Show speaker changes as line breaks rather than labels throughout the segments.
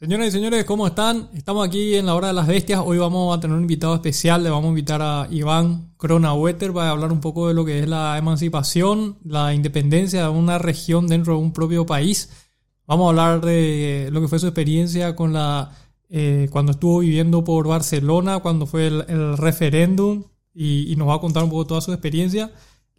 Señoras y señores, ¿cómo están? Estamos aquí en la hora de las bestias. Hoy vamos a tener un invitado especial. Le vamos a invitar a Iván Kronawetter para hablar un poco de lo que es la emancipación, la independencia de una región dentro de un propio país. Vamos a hablar de lo que fue su experiencia con la eh, cuando estuvo viviendo por Barcelona, cuando fue el, referéndum y, y nos va a contar un poco toda su experiencia.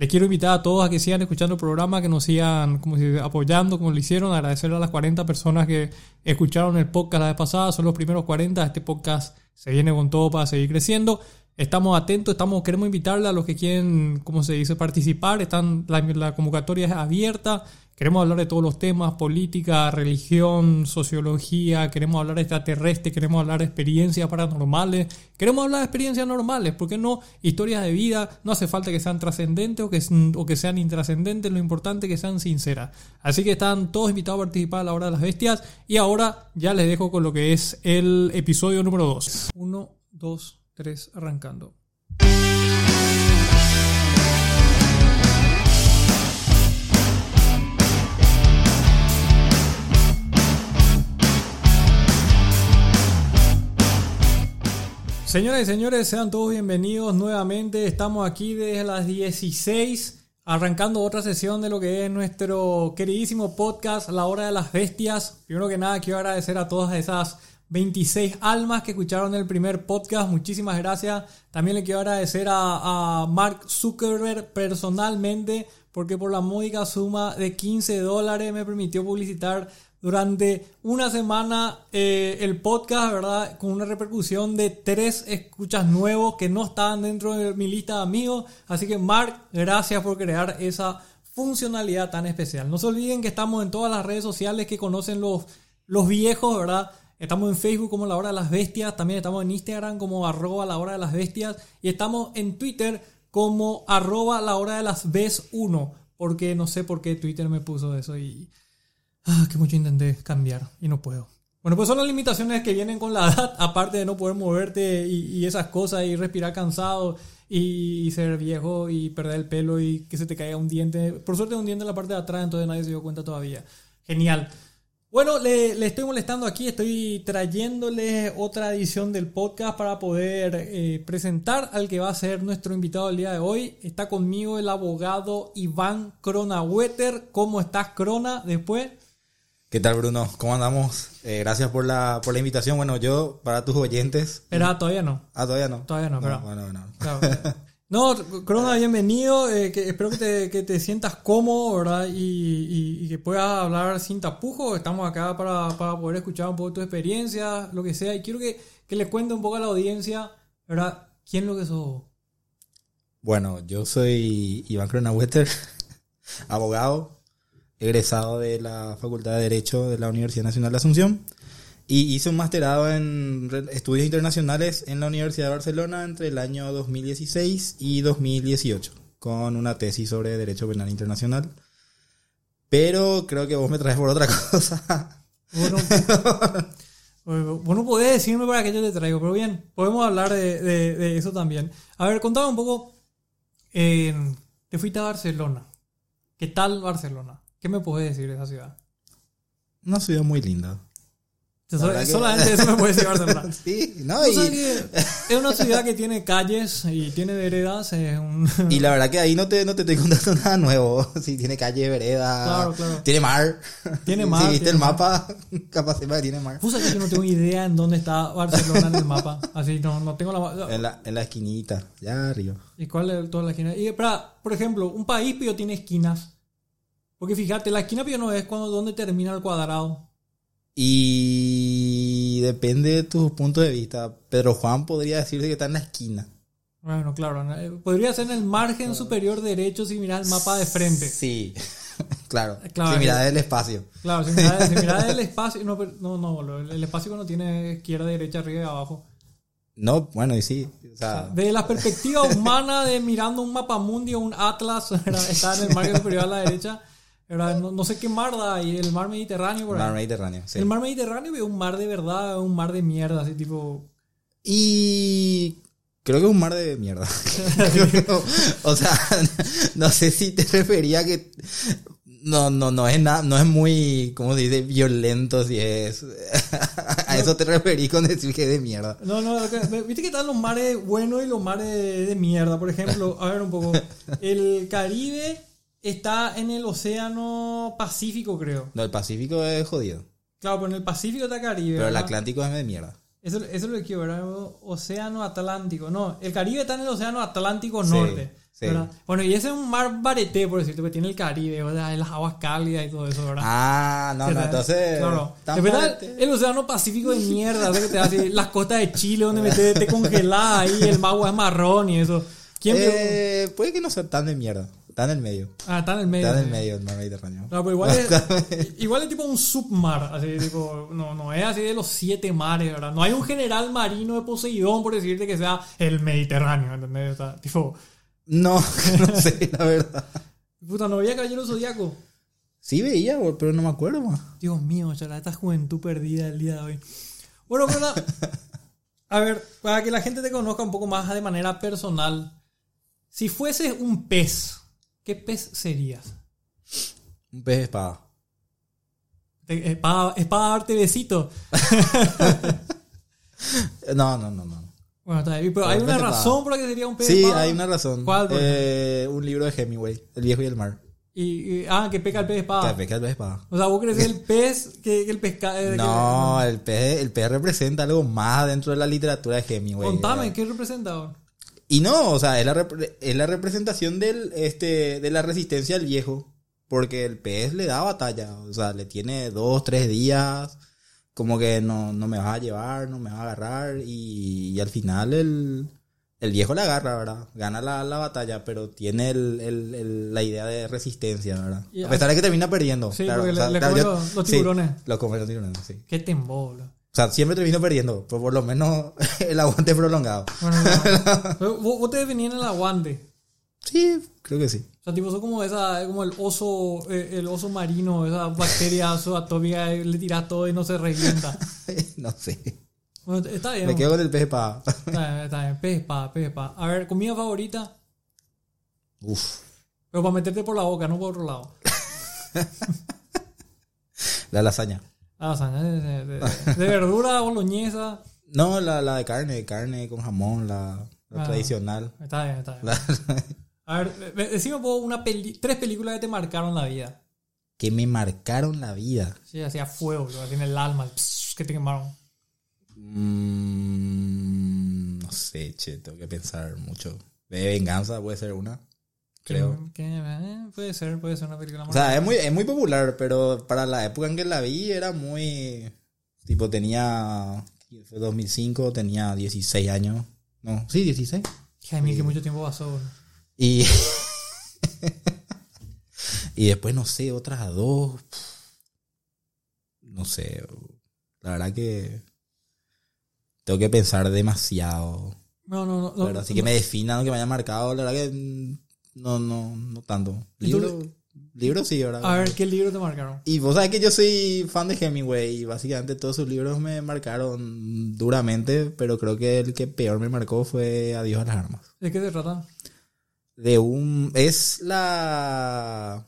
Les quiero invitar a todos a que sigan escuchando el programa, que nos sigan como si, apoyando como lo hicieron. Agradecer a las 40 personas que escucharon el podcast la vez pasada. Son los primeros 40. Este podcast se viene con todo para seguir creciendo. Estamos atentos, estamos, queremos invitarle a los que quieren, como se dice, participar. Están, la convocatoria es abierta. Queremos hablar de todos los temas, política, religión, sociología, queremos hablar de extraterrestre, queremos hablar de experiencias paranormales, queremos hablar de experiencias normales, ¿por qué no? Historias de vida, no hace falta que sean trascendentes o que, o que sean intrascendentes, lo importante es que sean sinceras. Así que están todos invitados a participar a la hora de las bestias y ahora ya les dejo con lo que es el episodio número 2. 1, 2, 3, arrancando. Señoras y señores, sean todos bienvenidos nuevamente. Estamos aquí desde las 16, arrancando otra sesión de lo que es nuestro queridísimo podcast, La Hora de las Bestias. Primero que nada, quiero agradecer a todas esas 26 almas que escucharon el primer podcast. Muchísimas gracias. También le quiero agradecer a, Mark Zuckerberg personalmente, porque por la módica suma de 15 dólares me permitió publicitar durante una semana eh, el podcast, ¿verdad? Con una repercusión de tres escuchas nuevos que no estaban dentro de mi lista de amigos. Así que Mark, gracias por crear esa funcionalidad tan especial. No se olviden que estamos en todas las redes sociales que conocen los, los viejos, ¿verdad? Estamos en Facebook como La Hora de las Bestias, también estamos en Instagram como arroba La Hora de las Bestias y estamos en Twitter como arroba La Hora de las Bes 1, porque no sé por qué Twitter me puso eso y Ah, que mucho intenté cambiar y no puedo. Bueno, pues son las limitaciones que vienen con la edad, aparte de no poder moverte y, esas cosas y respirar cansado y, ser viejo y perder el pelo y que se te caiga un diente. Por suerte un diente en la parte de atrás, entonces nadie se dio cuenta todavía. Genial. Bueno, le, estoy molestando aquí, estoy trayéndole otra edición del podcast para poder eh, presentar al que va a ser nuestro invitado el día de hoy. Está conmigo el abogado Iván Cronawetter. ¿Cómo estás, Crona? Después
¿Qué tal, Bruno? ¿Cómo andamos? Eh, gracias por la, por la invitación. Bueno, yo, para tus oyentes.
Era, todavía no.
Ah, todavía no.
Todavía no, pero. Bueno, bueno. no, Corona, bienvenido. Eh, que, espero que te, que te, sientas cómodo, ¿verdad? Y, y, que puedas hablar sin tapujo. Estamos acá para, para, poder escuchar un poco tu experiencia, lo que sea. Y quiero que, que le cuente un poco a la audiencia, ¿verdad? ¿Quién lo que sos?
Bueno, yo soy Iván Cronawetter, abogado egresado de la Facultad de Derecho de la Universidad Nacional de Asunción y hice un masterado en estudios internacionales en la Universidad de Barcelona entre el año 2016 y 2018 con una tesis sobre Derecho Penal Internacional. Pero creo que vos me traes por otra cosa.
Bueno, bueno podés decirme para qué yo te traigo, pero bien, podemos hablar de, eso también. A ver, contame un poco. Eh, te fuiste a Barcelona. ¿Qué tal Barcelona? ¿Qué me puedes decir de esa ciudad?
Una ciudad muy linda.
Solamente eso me puede decir Barcelona.
sí, no, y...
es una ciudad que tiene calles y tiene veredas.
y la verdad que ahí no te, no te estoy contando nada nuevo. Sí, tiene calle, vereda.
Claro, claro.
Tiene mar.
Tiene mar.
Si viste el mapa, capaz de que tiene mar.
Sabés que no tengo idea en dónde está Barcelona en el mapa. Así, no, no tengo
la... En la, en la esquinita, ya arriba.
¿Y cuál es toda la esquina? Y, para, por ejemplo, un país pero tiene esquinas. Porque fíjate, la esquina no es cuando dónde termina el cuadrado.
Y depende de tu punto de vista. Pedro Juan podría decirse que está en la esquina.
Bueno, claro. Podría ser en el margen superior derecho si miras el mapa de frente.
Sí, claro. si miras el espacio.
Claro, si miras, el espacio. No, no, no, el espacio no tiene izquierda, derecha, arriba y abajo.
No, bueno, y sí.
de la perspectiva humana de mirando un mapa mundi o un atlas, está en el margen superior a la derecha no, sé qué mar da y el mar Mediterráneo.
Por Mar Mediterráneo, sí.
El mar Mediterráneo es un mar de verdad, un mar de mierda, así tipo.
Y creo que es un mar de mierda. o sea, no sé si te refería que No, no, no es nada, no es muy, ¿cómo se dice? Violento si es. a eso te referí con decir que es de mierda.
No, no, viste que están los mares buenos y los mares de mierda. Por ejemplo, a ver un poco. El Caribe está en el océano Pacífico, creo.
No, el Pacífico es jodido.
Claro, pero en el Pacífico está Caribe.
Pero el
¿verdad?
Atlántico es de mierda.
Eso, eso es lo que quiero, ¿verdad? Océano Atlántico. No, el Caribe está en el Océano Atlántico
Sí,
Norte.
sí.
¿verdad? Bueno, y ese es un mar bareté, por decirte, que tiene el Caribe, ¿verdad? Las aguas cálidas y todo eso, ¿verdad?
Ah, no, no,
¿Verdad?
entonces.
Claro. está
fuerte.
el océano Pacífico de mierda, ¿sabes? Que te hace las costas de Chile donde metes- te congelás ahí, el agua es marrón y eso. ¿Quién?
Eh, puede que no sea tan de mierda. Está en el medio.
Ah, está en el medio.
Está en el medio del mar Mediterráneo.
No, pero igual es, igual es tipo un submar, así tipo, no, no es así de los siete mares, ¿verdad? No hay un general marino de Poseidón, por decirte que sea el Mediterráneo, ¿entendés? O sea, tipo,
No, no sé, la verdad.
puta, no veía Caballero Zodíaco.
Sí veía, pero no me acuerdo más.
Dios mío, chala, esta juventud perdida el día de hoy. Bueno, pero la- a ver, para que la gente te conozca un poco más de manera personal, si fueses un pez, ¿qué pez serías?
Un pez de espada.
Te- Espada, espada darte besito.
Eh, No, no, no, no.
Bueno, está bien, pero hay
un
una
pez
razón por la que sería un pez
Sí,
espada.
hay una razón.
¿Cuál, por
Eh, un libro de Hemingway, El viejo y el mar.
Y, y- ah, que peca el pez espada.
Que pesca el pez espada.
O sea, vos crees que el pez que, que el pescado.
No, el pez, el pez representa algo más dentro de la literatura de Hemingway.
Contame,
¿verdad?
¿qué representa? vos?
Y no, o sea, es la, es la representación del, este, de la resistencia al viejo. Porque el pez le da batalla. O sea, le tiene dos, tres días. Como que no, no me vas a llevar, no me vas a agarrar. Y, y al final el, el viejo la agarra, ¿verdad? Gana la, la batalla, pero tiene el, el- el- la idea de resistencia, ¿verdad?
Y
a pesar de que termina perdiendo.
Sí,
claro,
porque
o sea,
le- le
claro,
comen
yo-
los- los
sí,
tiburones.
lo comen los tiburones, sí.
Qué tembolo.
O sea, siempre termino perdiendo, pero por lo menos el aguante es prolongado.
Bueno, no. Vos, vos te definías en el aguante.
Sí, creo que sí.
O sea, tipo, sos como esa, como el oso, eh, el oso marino, esa bacteria atómica, le tiras todo y no se revienta.
no sé.
Bueno, está bien.
Me quedo con el pez espada.
Está bien, está bien. Pez espada, pez espada. A ver, comida favorita,
Uf,
pero para meterte por la boca, no por otro lado.
la lasaña.
La lasaña de, de- de- de verdura, boloñesa.
No, la, la de carne, carne con jamón, la, la
Ah.
tradicional.
Está bien, está bien.
La-
A ver, de- decime poco una peli tres películas que te marcaron la vida.
que me marcaron la vida.
Sí, hacía fuego, lo así en el alma, pss, que te quemaron.
Mm, no sé, che, tengo que pensar mucho. De venganza puede ser una, creo.
Que, eh, puede ser, puede ser una película
O
más.
sea, es muy, es muy popular, pero para la época en que la vi era muy... Tipo, tenía... Fue 2005, tenía 16 años. No, sí, 16.
Jaime, que mucho tiempo pasó.
Y... y después, no sé, otras dos... No sé. La verdad que... Tengo que pensar demasiado.
No, no, no.
La verdad, así que me definan, que me haya marcado. La verdad que... No, no, no tanto. Libro... Libro sí, ¿verdad?
A ver, ¿qué libro te marcaron?
Y vos sabés que yo soy fan de Hemingway y básicamente todos sus libros me marcaron duramente, pero creo que el que peor me marcó fue Adiós a las armas.
¿De qué se trata?
De un... Es la...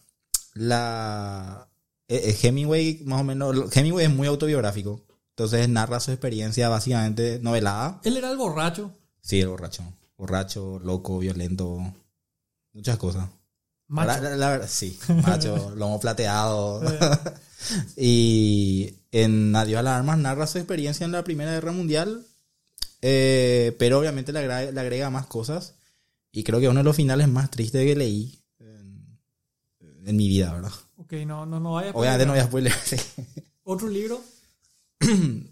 La... eh, eh, Hemingway, más o menos... Hemingway es muy autobiográfico. Entonces narra su experiencia básicamente novelada.
Él era el borracho.
Sí, el borracho. Borracho, loco, violento. Muchas cosas.
Macho.
La, la- sí. Macho, lomo plateado. Y en Adiós a las Armas narra su experiencia en la Primera Guerra Mundial, eh, pero obviamente le agrega, le agrega más cosas. Y creo que uno de los finales más tristes que leí en, en mi vida, ¿verdad?
ok, no, no, no vaya a
Obviamente no voy a spoiler.
¿Otro libro?
¿De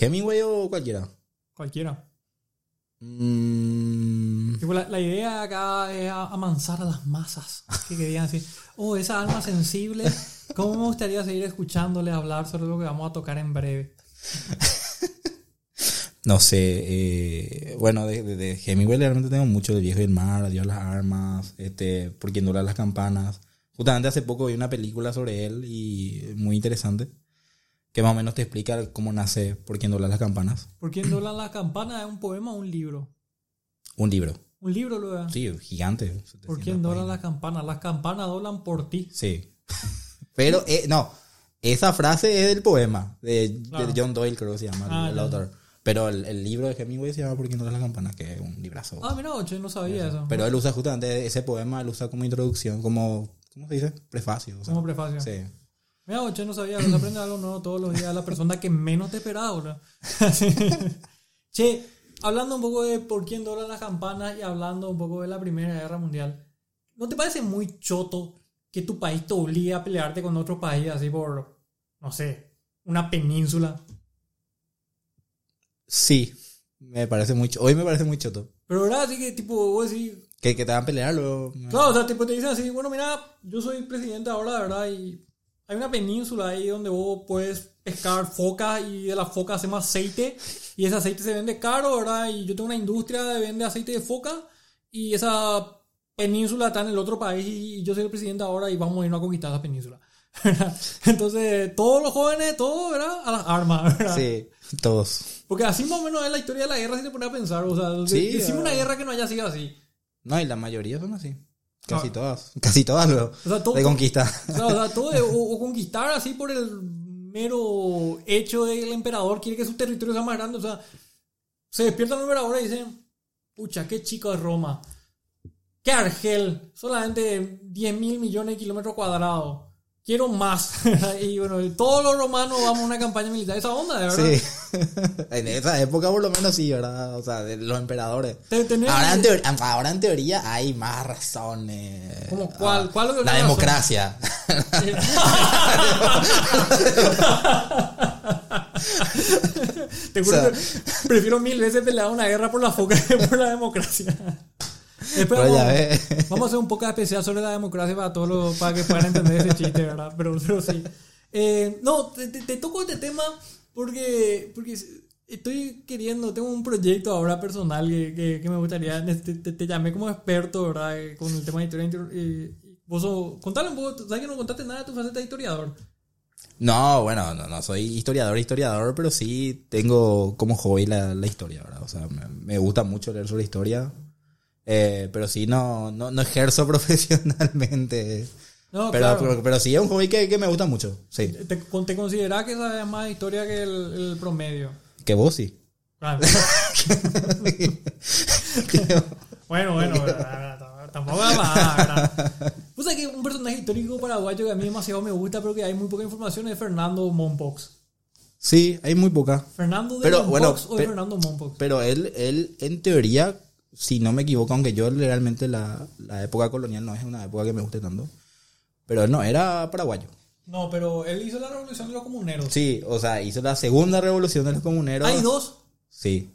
Hemingway o cualquiera?
Cualquiera.
Mm,
la, la idea acá es amansar a las masas que querían decir, oh, esa alma sensible, ¿cómo me gustaría seguir escuchándole hablar sobre lo que vamos a tocar en breve?
no sé. eh, bueno, de, de- de Hemingway realmente tengo mucho. El viejo y el mar, Adiós las armas, este, Por quien duran las campanas. Justamente hace poco vi una película sobre él y muy interesante. Que más o menos te explica cómo nace Por quien duran las campanas.
¿Por quién doblan las campanas? ¿Es un poema o un libro?
Un libro.
Un libro luego.
Sí, gigante.
¿Por
700
quién doblan las campanas? Las campanas doblan por ti.
Sí. Pero, eh, no, esa frase es del poema de. John Doyle, creo que se llama, el-
Ah,
el,
ya.
autor. Pero el, el libro de Hemingway se llama ¿Por quién no las campanas? Que es un librazo.
Ah, mira, ocho, no sabía eso.
Pero él usa justamente ese poema, él usa como introducción, como, ¿cómo se dice? Prefacio. o sea.
Como prefacio.
Sí.
Mira, ocho, no sabía. Se aprende algo nuevo todos los días. La persona que menos te esperaba, boludo. che, hablando un poco de por quién doblan las campanas y hablando un poco de la Primera Guerra Mundial, ¿no te parece muy choto que tu país te obligue a pelearte con otro país así por, no sé, una península?
Sí, me parece muy, ch- hoy me parece muy choto.
Pero verdad, así que tipo, vos decís,
Que, que te van a pelear luego.
Claro, o sea, tipo te dicen así, bueno, mira, yo soy presidente ahora, verdad, y hay una península ahí donde vos puedes pescar focas y de las focas hacemos aceite y ese aceite se vende caro, ¿verdad? Y yo tengo una industria de vende aceite de foca y esa península está en el otro país y yo soy el presidente ahora y vamos a irnos a conquistar esa península. ¿verdad? Entonces, todos los jóvenes, todos, ¿verdad? A las armas, ¿verdad?
Sí, todos.
Porque así más o menos es la historia de la guerra si te pones a pensar, o sea,
Sí,
decime
ah.
una guerra que no haya sido así.
No, y la mayoría son así. Casi
Ah.
todas. Casi todas luego.
O sea, todo-
De conquista.
O sea, todo de- o, o conquistar así por el mero hecho de que el emperador quiere que su territorio sea más grande. O sea, se despierta el emperador y dicen, pucha, qué chico es Roma. Qué Argel, solamente 10 mil millones de kilómetros cuadrados. Quiero más. y bueno, todos los romanos vamos a una campaña militar. Esa onda, de verdad.
Sí. en esa época por lo menos sí, ¿verdad? O sea, de los emperadores. Ahora en, teoría, ahora en teoría hay más razones.
¿Cómo cuál? ¿Cuál es lo que
La
razón?
democracia.
Te juro
O sea-
que prefiero mil veces pelear una guerra por la foca que por la democracia. Después
Pero ya
vamos, vamos a hacer un poco especial sobre la democracia para todos los, para que puedan entender ese chiste, ¿verdad? Pero, pero sí. Eh, no, te, te- toco este tema porque, porque estoy queriendo, tengo un proyecto ahora personal que, que, que me gustaría, te, te- te llamé como experto, ¿verdad? Eh, Con el tema de historia. eh, vos sos- contale un poco, ¿sabes que no contaste nada de tu faceta de historiador?
No, bueno, no, no soy historiador, historiador, pero sí tengo como hobby la, la historia, ¿verdad? O sea, me, me gusta mucho leer sobre historia. Eh, pero sí, no, no, no ejerzo profesionalmente.
No,
pero,
claro.
pero, pero sí es un hobby que, que me gusta mucho. Sí.
¿Te, te consideras que sabes más historia que el, el promedio?
Que vos sí.
Claro. bueno, bueno, verdad, tampoco es más. Pues hay que un personaje histórico paraguayo que a mí demasiado me gusta, pero que hay muy poca información es Fernando Mompox.
Sí, hay muy poca.
¿Fernando de
Pero,
Mompox
bueno,
o de Fernando Mompox?
Pero él, él, en teoría, si no me equivoco, aunque yo realmente la, la época colonial no es una época que me guste tanto, pero él no, era paraguayo.
No, pero él hizo la revolución de los comuneros.
Sí, o sea, hizo la segunda revolución de los comuneros.
Hay dos.
Sí.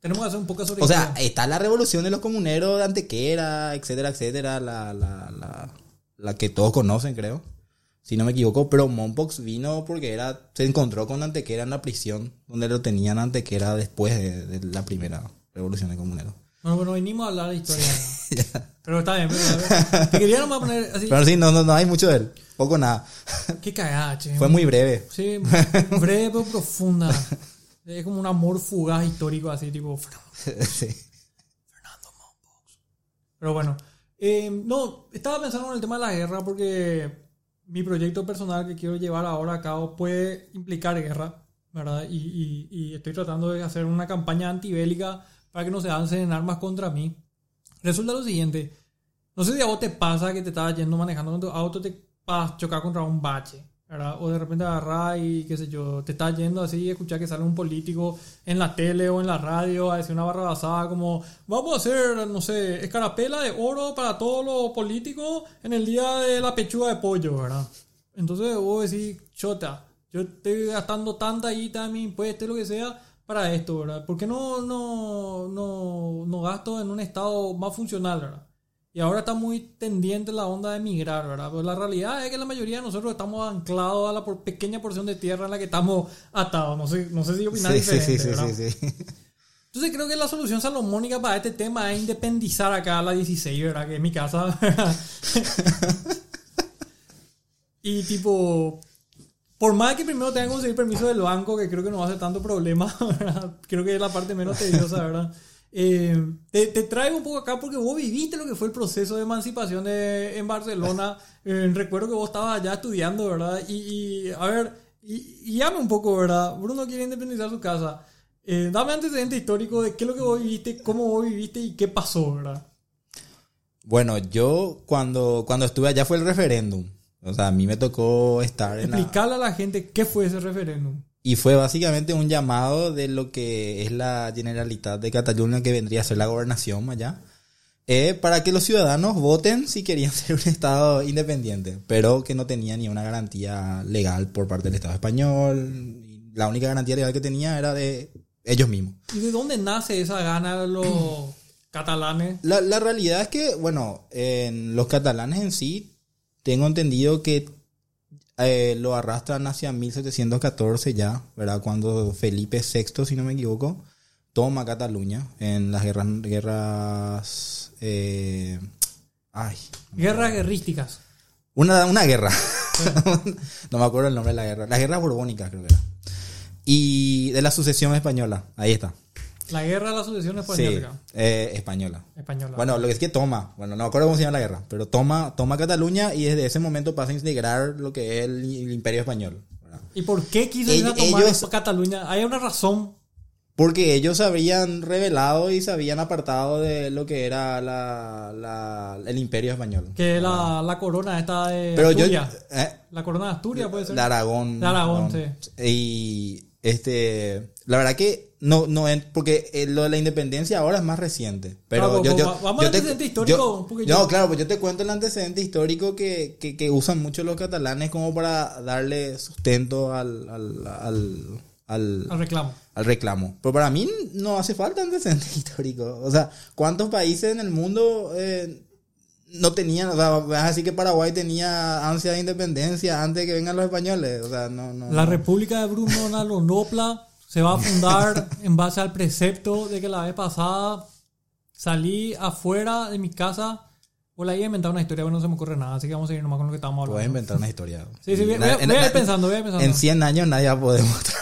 Tenemos que hacer un poco sobre
O sea, está la revolución de los comuneros de Antequera, etcétera, etcétera, la, la, la, la que todos conocen, creo. Si no me equivoco, pero Mompox vino porque era se encontró con Antequera en la prisión, donde lo tenían Antequera después de, de la primera revolución de comuneros.
Bueno, bueno, venimos a hablar de historia. pero está bien, pero te quería nomás poner así.
Pero sí, no, no, no hay mucho de él. Poco nada.
Qué cagada, che.
Fue muy breve.
Sí, breve pero profunda. Es como un amor fugaz histórico, así tipo.
sí.
Pero bueno, eh, no, estaba pensando en el tema de la guerra porque mi proyecto personal que quiero llevar ahora a cabo puede implicar guerra, ¿verdad? Y, y- y estoy tratando de hacer una campaña antibélica para que no se lancen armas contra mí. Resulta lo siguiente, no sé si a vos te pasa que te estás yendo manejando con tu auto, te vas a chocar contra un bache. O de repente agarrás y qué sé yo, te estás yendo así y escuchás que sale un político en la tele o en la radio a decir una barra basada como vamos a hacer, no sé, escarapela de oro para todos los políticos en el día de la pechuga de pollo, ¿verdad? Entonces vos decís, chota, yo estoy gastando tanta guita en mi impuesto lo que sea para esto, ¿verdad? ¿Por qué no, no, no, no gasto en un estado más funcional, ¿verdad? Y ahora está muy tendiente la onda de migrar, ¿verdad? Pero la realidad es que la mayoría de nosotros estamos anclados a la por- pequeña porción de tierra en la que estamos atados. No sé, no sé si opinas
Sí, sí,
diferente,
sí, sí,
¿verdad?
sí, sí.
Entonces creo que la solución salomónica para este tema es independizar acá a la 16, ¿verdad? Que es mi casa. y tipo, por más que primero tenga que conseguir permiso del banco, que creo que no va a ser tanto problema, creo que es la parte menos tediosa, ¿verdad? Eh, te, traigo un poco acá porque vos viviste lo que fue el proceso de emancipación en Barcelona. Eh, recuerdo que vos estabas allá estudiando, ¿verdad? Y, a ver, y, y, un poco, ¿verdad? Bruno quiere independizar su casa. Eh, dame antecedente histórico de qué es lo que vos viviste, cómo vos viviste y qué pasó, ¿verdad?
Bueno, yo cuando, cuando estuve allá fue el referéndum. O sea, a mí me tocó estar
en Explicarle a la gente qué fue ese referéndum.
Y fue básicamente un llamado de lo que es la Generalitat de Cataluña, que vendría a ser la gobernación allá, eh, para que los ciudadanos voten si querían ser un Estado independiente, pero que no tenía ni una garantía legal por parte del Estado español. La única garantía legal que tenía era de ellos mismos.
¿Y de dónde nace esa gana de los catalanes?
La, la realidad es que, bueno, en los catalanes en sí, tengo entendido que eh, lo arrastran hacia 1714 ya, ¿verdad? Cuando Felipe VI, si no me equivoco, toma Cataluña en las guerras... guerras eh, ay,
guerras guerrísticas.
Una, una guerra. no me acuerdo el nombre de la guerra. Las guerras borbónicas creo que era. Y de la sucesión española. Ahí está.
La guerra de la sucesión española.
Sí, eh, española.
Española.
Bueno, lo que es que toma, bueno, no me acuerdo cómo se llama la guerra, pero toma, toma Cataluña y desde ese momento pasa a integrar lo que es el, el imperio español. ¿verdad?
¿Y por qué quiso ir a tomar ellos, Cataluña? ¿Hay una razón?
Porque ellos se habían revelado y se habían apartado de lo que era la, la el imperio español.
Que la, la, corona esta de pero Asturias. Yo, eh, la corona de Asturias puede ser.
De Aragón.
De Aragón, sí.
Y este, la verdad que no, no, porque lo de la independencia ahora es más reciente. Pero yo, yo,
vamos al antecedente histórico.
no, claro, pues yo te cuento el antecedente histórico que, que, que, usan mucho los catalanes como para darle sustento al, al, al,
al, reclamo.
Al reclamo. Pero para mí no hace falta antecedente histórico. O sea, ¿cuántos países en el mundo eh, no tenían, o sea, vas a decir que Paraguay tenía ansia de independencia antes de que vengan los españoles, o sea, no, no
La República de Bruno Nalonopla se va a fundar en base al precepto de que la vez pasada salí afuera de mi casa o la iba a inventar una historia, pero no se me ocurre nada, así que vamos a ir nomás con lo que estamos hablando.
Voy a inventar una historia.
Sí, sí, voy, a, ir pensando, voy a ir pensando.
En 100 años nadie va a poder mostrar.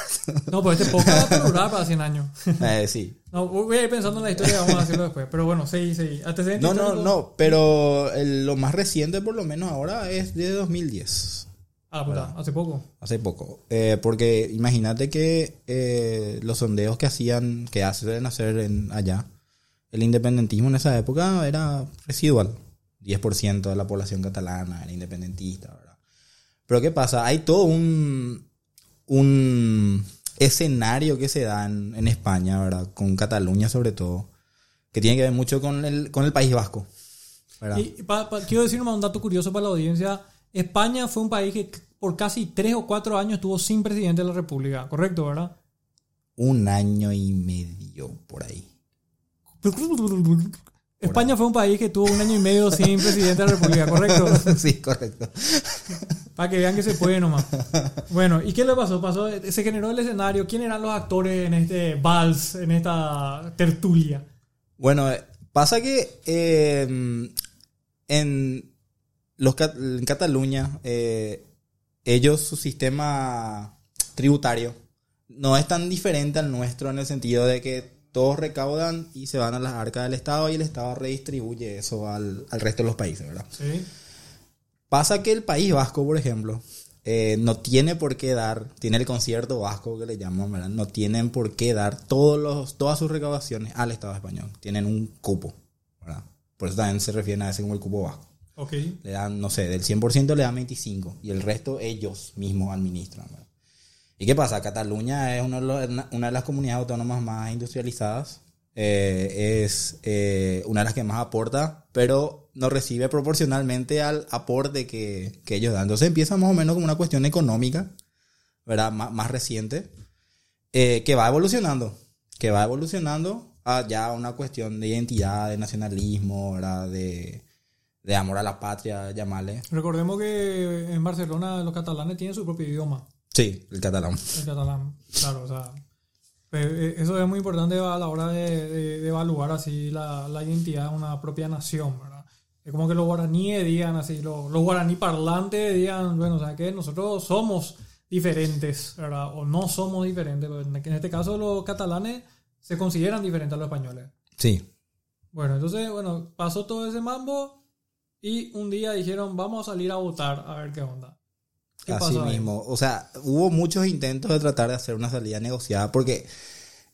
No, pues este podcast va a durar para 100 años.
Eh, sí.
No, voy a ir pensando en la historia y vamos a hacerlo después. Pero bueno, sí, sí.
No, no, no, pero el, lo más reciente por lo menos ahora es de 2010.
Ah, puta, hace poco.
Hace poco. Eh, porque imagínate que eh, los sondeos que hacían, que hacen hacer en, allá, el independentismo en esa época era residual. 10% de la población catalana era independentista, ¿verdad? Pero ¿qué pasa? Hay todo un, un escenario que se da en, España, ¿verdad? Con Cataluña sobre todo, que tiene que ver mucho con el, con el País Vasco. ¿verdad?
Y quiero decir un dato curioso para la audiencia. España fue un país que por casi tres o cuatro años estuvo sin presidente de la República, ¿correcto, verdad?
Un año y medio por ahí.
España fue un país que tuvo un año y medio sin presidente de la República, ¿correcto?
Sí, correcto.
Para que vean que se puede nomás. Bueno, ¿y qué le pasó? pasó? Se generó el escenario. ¿Quién eran los actores en este vals, en esta tertulia?
Bueno, eh, pasa que eh, en, los, en Cataluña, eh, ellos, su sistema tributario, no es tan diferente al nuestro en el sentido de que todos recaudan y se van a las arcas del Estado y el Estado redistribuye eso al, resto de los países, ¿verdad?
Sí.
Pasa que el País Vasco, por ejemplo, eh, no tiene por qué dar, tiene el concierto vasco que le llaman, ¿verdad? No tienen por qué dar todos los, todas sus recaudaciones al Estado español. Tienen un cupo, ¿verdad? Por eso también se refieren a ese como el cupo vasco. Le dan, no sé, del 100% le dan 25 y el resto ellos mismos administran, ¿verdad? ¿Y qué pasa? Cataluña es una de las comunidades autónomas más industrializadas. Eh, es eh, una de las que más aporta, pero no recibe proporcionalmente al aporte que, ellos dan. Entonces empieza más o menos como una cuestión económica, ¿verdad? más reciente, eh, que va evolucionando, que va evolucionando a ya una cuestión de identidad, de nacionalismo, ¿verdad? De, de amor a la patria, llamarle.
Recordemos que en Barcelona los catalanes tienen su propio idioma.
Sí, el catalán.
El catalán, claro, o sea. Pues, eh, eso es muy importante a la hora de, evaluar así la, identidad de una propia nación, ¿verdad? Es como que los guaraníes digan así, los, los guaraní parlantes digan, bueno, o sea, que nosotros somos diferentes, ¿verdad? O no somos diferentes. En este caso los catalanes se consideran diferentes a los españoles.
Sí.
Bueno, entonces, bueno, pasó todo ese mambo y un día dijeron, vamos a salir a votar a ver qué onda. ¿Qué
Así
pasó
mismo. O sea, hubo muchos intentos de tratar de hacer una salida negociada porque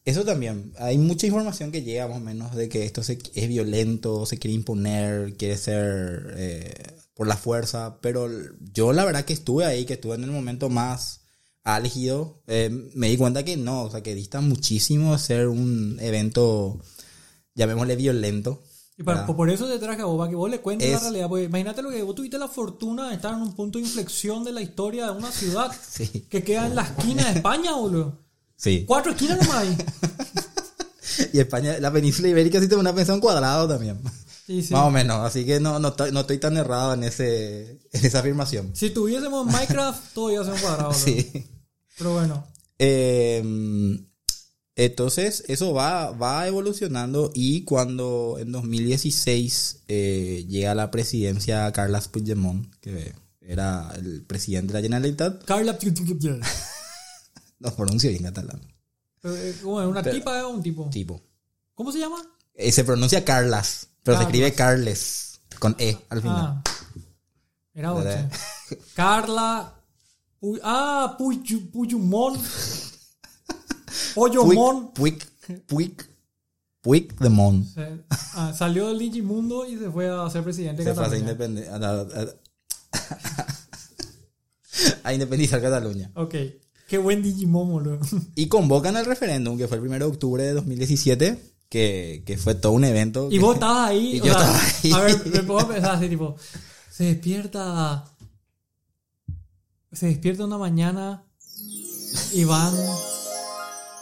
eso también, hay mucha información que llega más o menos de que esto se- es violento, se quiere imponer, quiere ser eh, por la fuerza, pero yo la verdad que estuve ahí, que estuve en el momento más álgido, eh, me di cuenta que no, o sea, que dista muchísimo de ser un evento, llamémosle violento.
Y para- por eso te traje a vos, para que vos le cuentes la realidad. Porque imagínate lo que vos tuviste la fortuna de estar en un punto de inflexión de la historia de una ciudad
Sí,
que queda en la esquina de España, boludo.
sí.
Cuatro esquinas nomás hay.
Y España, la península ibérica sí tiene una pensión cuadrado también.
Sí, sí.
Más o menos, así que no, no, estoy, no estoy tan errado en, ese, en esa afirmación.
Si tuviésemos Minecraft, todo iba a ser un cuadrado.
Sí.
Pero bueno.
Eh, entonces, eso va, va evolucionando y cuando en 2016 eh, llega a la presidencia Carles Puigdemont, que era el presidente de la Generalitat,
Carla.
no pronuncio bien catalán,
Eh, ¿Cómo es? ¿Una
Pero-
tipa o un tipo?
tipo.
¿Cómo se llama?
Eh, se pronuncia Carlas, pero se escribe Carles, con E al final.
Ah. Era. Carla. Ah, Puy- Puyumón. Pollomón.
Puig, Puig, Puigdemont.
Se- ah, salió del Digimundo y se fue a ser presidente de
Se fue a
Cataluña.
a, a- a independizar Cataluña.
Ok. Qué buen Digimon, boludo.
Y convocan el referéndum, que fue el 1 de octubre de 2017, que, que fue todo un evento.
Y
que-
vos estabas ahí.
Y yo
sea,
estaba ahí.
A ver, me pongo a pensar así, tipo. Se despierta. Se despierta una mañana y van.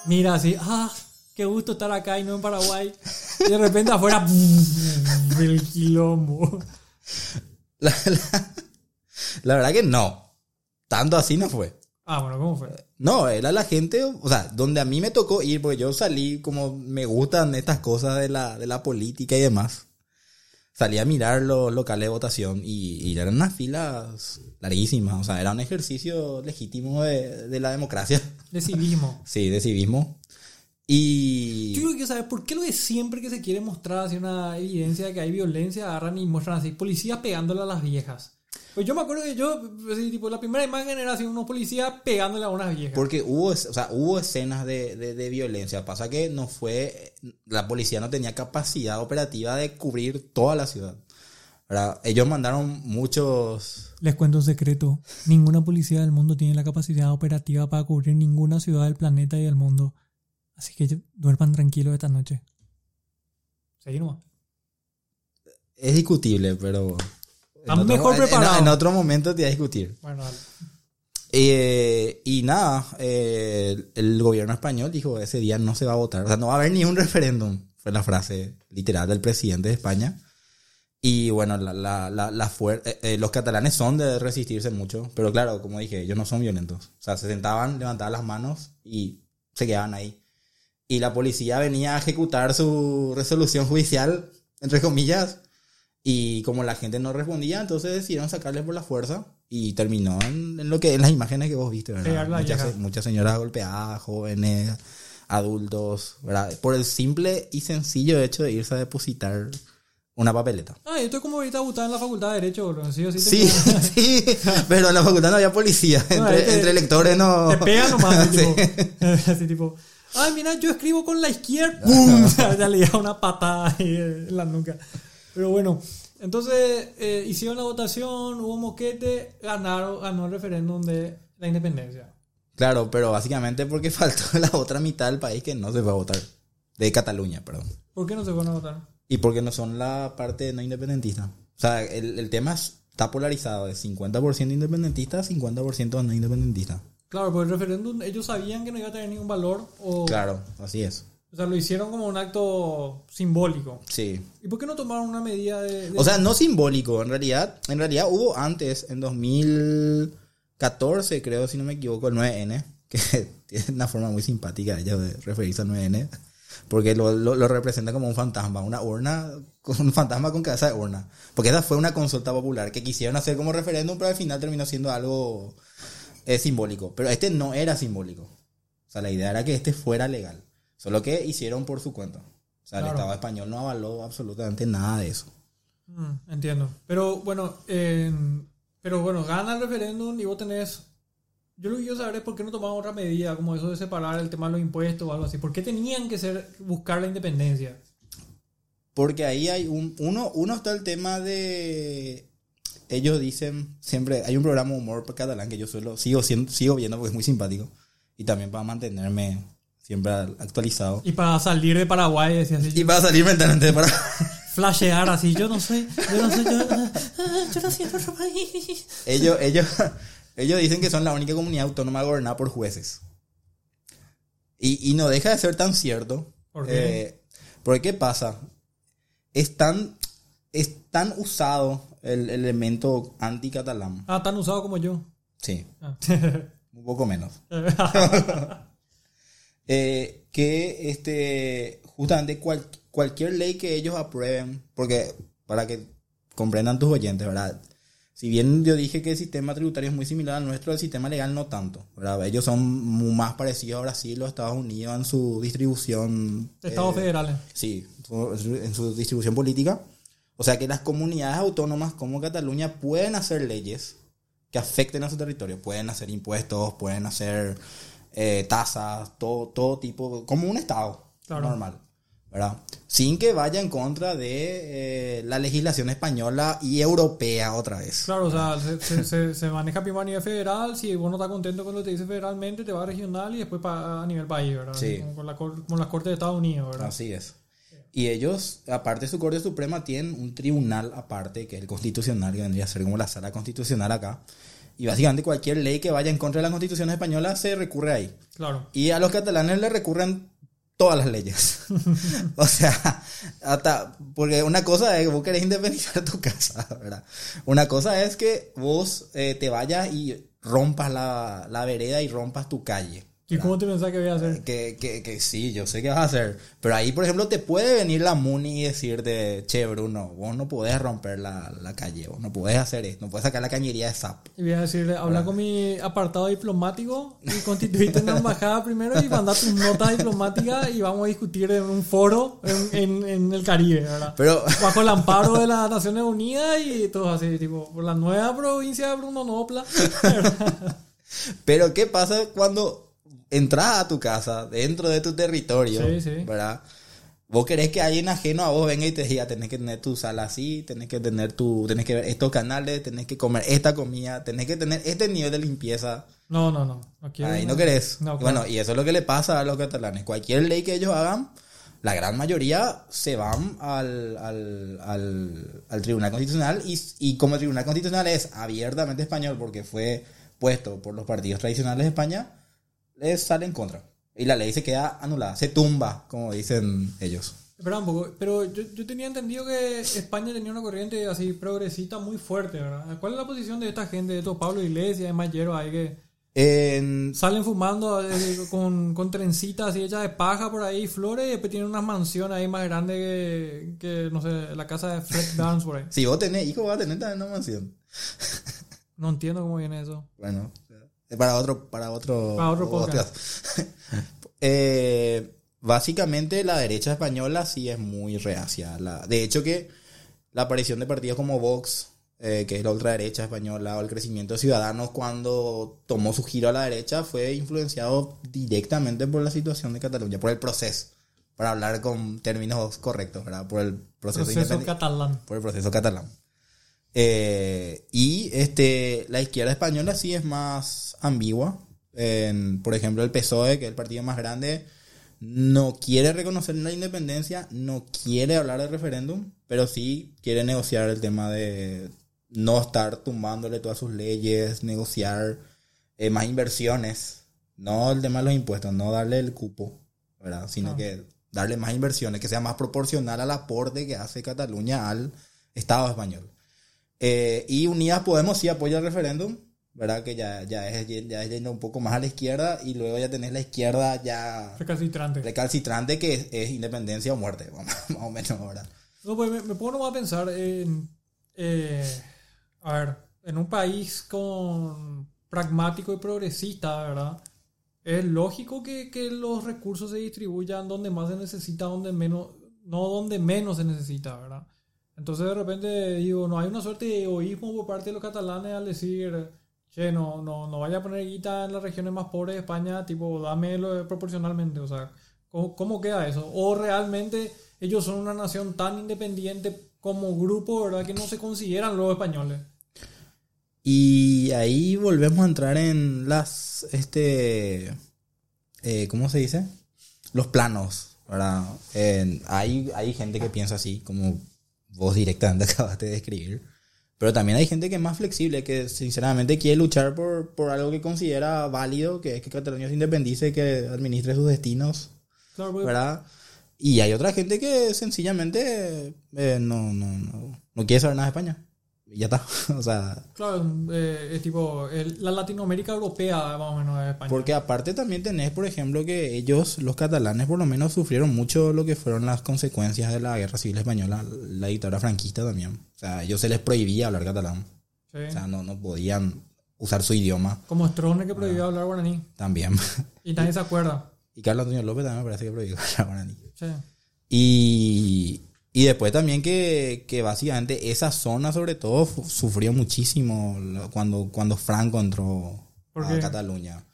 Mira así, ah, qué gusto estar acá y no en Paraguay. Y de repente afuera, el quilombo.
La, la- la verdad que no. Tanto así no fue.
Ah, bueno, ¿cómo fue?
No, era la gente, o sea, donde a mí me tocó ir, porque yo salí como me gustan estas cosas de la, de la política y demás. Salí a mirar los locales de votación y, y eran unas filas larguísimas, o sea, era un ejercicio legítimo de, de la democracia.
De civismo.
Sí, de civismo. Y...
Yo creo que saber por qué lo de siempre que se quiere mostrar así una evidencia de que hay violencia, agarran y muestran así policías pegándole a las viejas. Pues yo me acuerdo que yo, así, tipo, la primera imagen era así unos policías pegándole a unas viejas.
Porque hubo, o sea, hubo escenas de, de, de violencia. Pasa que no fue, la policía no tenía capacidad operativa de cubrir toda la ciudad. ¿verdad? Ellos mandaron muchos,
Les cuento un secreto. Ninguna policía del mundo tiene la capacidad operativa para cubrir ninguna ciudad del planeta y del mundo. Así que duerman tranquilos esta noche. Seguí nomás.
es discutible, pero...
Está mejor
en- en-. En, otro momento te voy a discutir.
Bueno, dale.
Eh, y nada, eh, el, el gobierno español dijo ese día no se va a votar. O sea, no va a haber ni un referéndum. Fue la frase literal del presidente de España. Y bueno, la, la, la, la eh, eh, los catalanes son de resistirse mucho. Pero claro, como dije, ellos no son violentos. O sea, se sentaban, levantaban las manos y se quedaban ahí. Y la policía venía a ejecutar su resolución judicial, entre comillas. Y como la gente no respondía, entonces decidieron sacarle por la fuerza. Y terminó en, en lo que en las imágenes que vos viste, ¿verdad? Muchas, señoras golpeadas, jóvenes, adultos, ¿verdad? Por el simple y sencillo hecho de irse a depositar una papeleta.
Ah, yo estoy como ahorita gustado en la facultad de Derecho, bro. Sí, sí.
Sí, pero en la facultad no había policía.
No,
Entre, entre lectores no.
Te pegan nomás, así,
Sí.
tipo, así tipo, ay, mira, yo escribo con la izquierda, ¡pum! ya le da una patada ahí en la nuca. Pero bueno, entonces eh, hicieron la votación, hubo moquete, ganaron, ganó el referéndum de la independencia.
Claro, pero básicamente porque faltó la otra mitad del país que no se fue a votar. De Cataluña, perdón.
¿Por qué no se fueron a votar?
Y porque no son la parte no independentista. O sea, el, el tema es- está polarizado de 50% independentista, 50% no independentista.
Claro, pues el referéndum, ellos sabían que no iba a tener ningún valor, o,
Claro, así es.
O sea, lo hicieron como un acto simbólico.
Sí.
¿Y por qué no tomaron una medida de... de-
O sea, no simbólico, en realidad, en realidad hubo antes, en 2014, creo, si no me equivoco, el 9N, que tiene una forma muy simpática ella de referirse al 9N, porque lo, lo, lo representa como un fantasma, una urna, un fantasma con cabeza de urna. Porque esa fue una consulta popular que quisieron hacer como referéndum, pero al final terminó siendo algo eh, simbólico. Pero este no era simbólico. O sea, la idea era que este fuera legal. Solo que hicieron por su cuenta. O sea, el. Estado español no avaló absolutamente nada de eso.
Mm, entiendo. Pero bueno, eh, pero bueno, gana el referéndum y vos tenés. Yo lo que quiero saber es por qué no tomaban otra medida, como eso de separar el tema de los impuestos o algo así. ¿Por qué tenían que ser buscar la independencia?
Porque ahí hay un. Uno, uno está el tema de. Ellos dicen siempre. Hay un programa de humor catalán que yo suelo. Sigo, siendo, sigo viendo porque es muy simpático. Y también para mantenerme siempre actualizado.
Y para salir de Paraguay, decía así,
Y para salir mentalmente para.
flashear así, yo no soy, yo no soy, yo, yo nací en otro país.
ellos, ellos, ellos dicen que son la única comunidad autónoma gobernada por jueces. Y, y no deja de ser tan cierto.
¿Por qué?
Eh, porque ¿qué pasa? Es tan, es tan usado el elemento anticatalán.
Ah, tan usado como yo.
Sí,
Ah.
un poco menos. Eh, que este justamente cual- cualquier ley que ellos aprueben, porque para que comprendan tus oyentes, ¿verdad? Si bien yo dije que el sistema tributario es muy similar al nuestro, el sistema legal no tanto, ¿verdad? Ellos son más parecidos a Brasil o Estados Unidos en su distribución.
Estados
eh,
federales.
Sí, en su distribución política. O sea que las comunidades autónomas como Cataluña pueden hacer leyes que afecten a su territorio. Pueden hacer impuestos, pueden hacer eh, tasas, todo, todo tipo, como un Estado
Claro.
normal. ¿verdad? Sin que vaya en contra de eh, la legislación española y europea otra vez.
Claro, o sea, se, se, se, maneja primero a nivel federal. Si vos no estás contento con lo que te dice federalmente, te va a regional y después a nivel país, ¿verdad?
Sí.
Como, con la, como las cortes de Estados Unidos, ¿verdad?
Así es. Y ellos, aparte de su Corte Suprema, tienen un tribunal aparte, que es el constitucional, que vendría a ser como la sala constitucional acá. Y básicamente cualquier ley que vaya en contra de la constitución española se recurre ahí.
Claro.
Y a los catalanes le recurren todas las leyes. o sea, hasta, porque una cosa es que vos querés independizar tu casa, ¿verdad? Una cosa es que vos eh, te vayas y rompas la, la vereda y rompas tu calle.
¿Y cómo te pensás que voy a hacer?
Que, que, que sí, yo sé qué vas a hacer. Pero ahí, por ejemplo, te puede venir la MUNI y decirte, che, Bruno, vos no podés romper la, la calle, vos no podés hacer esto, no podés sacar la cañería de SAP.
Y voy a decirle, habla con mi apartado diplomático y constituirte en la embajada primero y mandar tus notas diplomáticas y vamos a discutir en un foro en, en, en el Caribe, ¿verdad?
Pero,
Bajo el amparo de las Naciones Unidas y todo así, tipo, por la nueva provincia de Bruno Nopla. ¿verdad?
pero ¿qué pasa cuando entras a tu casa, dentro de tu territorio,
Sí, sí.
¿verdad? Vos querés que alguien ajeno a vos venga y te diga, tenés que tener tu sala así, tenés que tener tu, tenés que ver estos canales, tenés que comer esta comida, tenés que tener este nivel de limpieza.
No, no, no. no quiero
Ahí no querés.
No, claro.
Bueno, y eso es lo que le pasa a los catalanes. Cualquier ley que ellos hagan, la gran mayoría se van al, al, al, al Tribunal Constitucional y, y como el Tribunal Constitucional es abiertamente español porque fue puesto por los partidos tradicionales de España, les sale en contra. Y la ley se queda anulada, se tumba, como dicen ellos.
Espera un poco, pero yo, yo tenía entendido que España tenía una corriente así progresista muy fuerte, ¿verdad? ¿Cuál es la posición de esta gente, de estos Pablo Iglesias, de Mayero ahí que
En,
salen fumando eh, con, con trencitas así hechas de paja por ahí, flores, y después tienen unas mansiones ahí más grandes que, que, no sé, la casa de Fred Dance por ahí?
si vos tenés hijos, vas a tener también una mansión.
No entiendo cómo viene eso.
Bueno, para otro, para otro,
Para otro podcast.
Eh, básicamente la derecha española sí es muy reacia. La, de hecho que la aparición de partidos como Vox, eh, que es la ultraderecha española, o el crecimiento de Ciudadanos cuando tomó su giro a la derecha fue influenciado directamente por la situación de Cataluña, por el proceso, para hablar con términos correctos, ¿verdad? Por el proceso,
Proceso catalán.
por el proceso catalán. Eh, y este, la izquierda española sí es más ambigua. En, por ejemplo, el PSOE, que es el partido más grande, no quiere reconocer la independencia, no quiere hablar de referéndum, pero sí quiere negociar el tema de no estar tumbándole todas sus leyes, negociar eh, más inversiones, no el tema de los impuestos, no darle el cupo, ¿verdad? sino
Ah.
que darle más inversiones, que sea más proporcional al aporte que hace Cataluña al Estado español. Eh, y Unidas Podemos sí apoya el referéndum, ¿verdad? Que ya, ya, es, ya es yendo un poco más a la izquierda y luego ya tenés la izquierda ya
Recalcitrante.
recalcitrante que es, es independencia o muerte, más o menos, ¿verdad?
No, pues me, me pongo nomás a pensar en. eh, a ver, en un país con pragmático y progresista, ¿verdad? Es lógico que, que los recursos se distribuyan donde más se necesita, donde menos. no donde menos se necesita, ¿verdad? Entonces de repente digo, no hay una suerte de egoísmo por parte de los catalanes al decir, che, no, no, no vaya a poner guita en las regiones más pobres de España, tipo, dámelo proporcionalmente, o sea, ¿cómo, cómo queda eso? O realmente ellos son una nación tan independiente como grupo, ¿verdad? Que no se consideran los españoles.
Y ahí volvemos a entrar en las, este, eh, ¿cómo se dice? Los planos, ¿verdad? En- hay, hay gente que piensa así, como vos directamente acabaste de describir. Pero también hay gente que es más flexible, que sinceramente quiere luchar por, por algo que considera válido, que es que Cataluña se independice que administre sus destinos,
Claro, porque-
¿verdad? Y hay otra gente que sencillamente eh, no, no, no, no quiere saber nada de España. Ya está. o sea,
claro, eh, es tipo el- la Latinoamérica europea, más o menos, de España.
Porque aparte también tenés, por ejemplo, que ellos, los catalanes, por lo menos sufrieron mucho lo que fueron las consecuencias de la guerra civil española, la dictadura franquista también. O sea, ellos se les prohibía hablar catalán.
Sí.
O sea, no, no podían usar su idioma
Como Strone que
Ah.
prohibió hablar guaraní.
también.
Y nadie se acuerda.
y Carlos Antonio López también me parece que prohibió hablar guaraní.
Sí.
Y, y después también que, que básicamente esa zona sobre todo sufrió muchísimo cuando, cuando Franco entró
¿Por
a? Cataluña.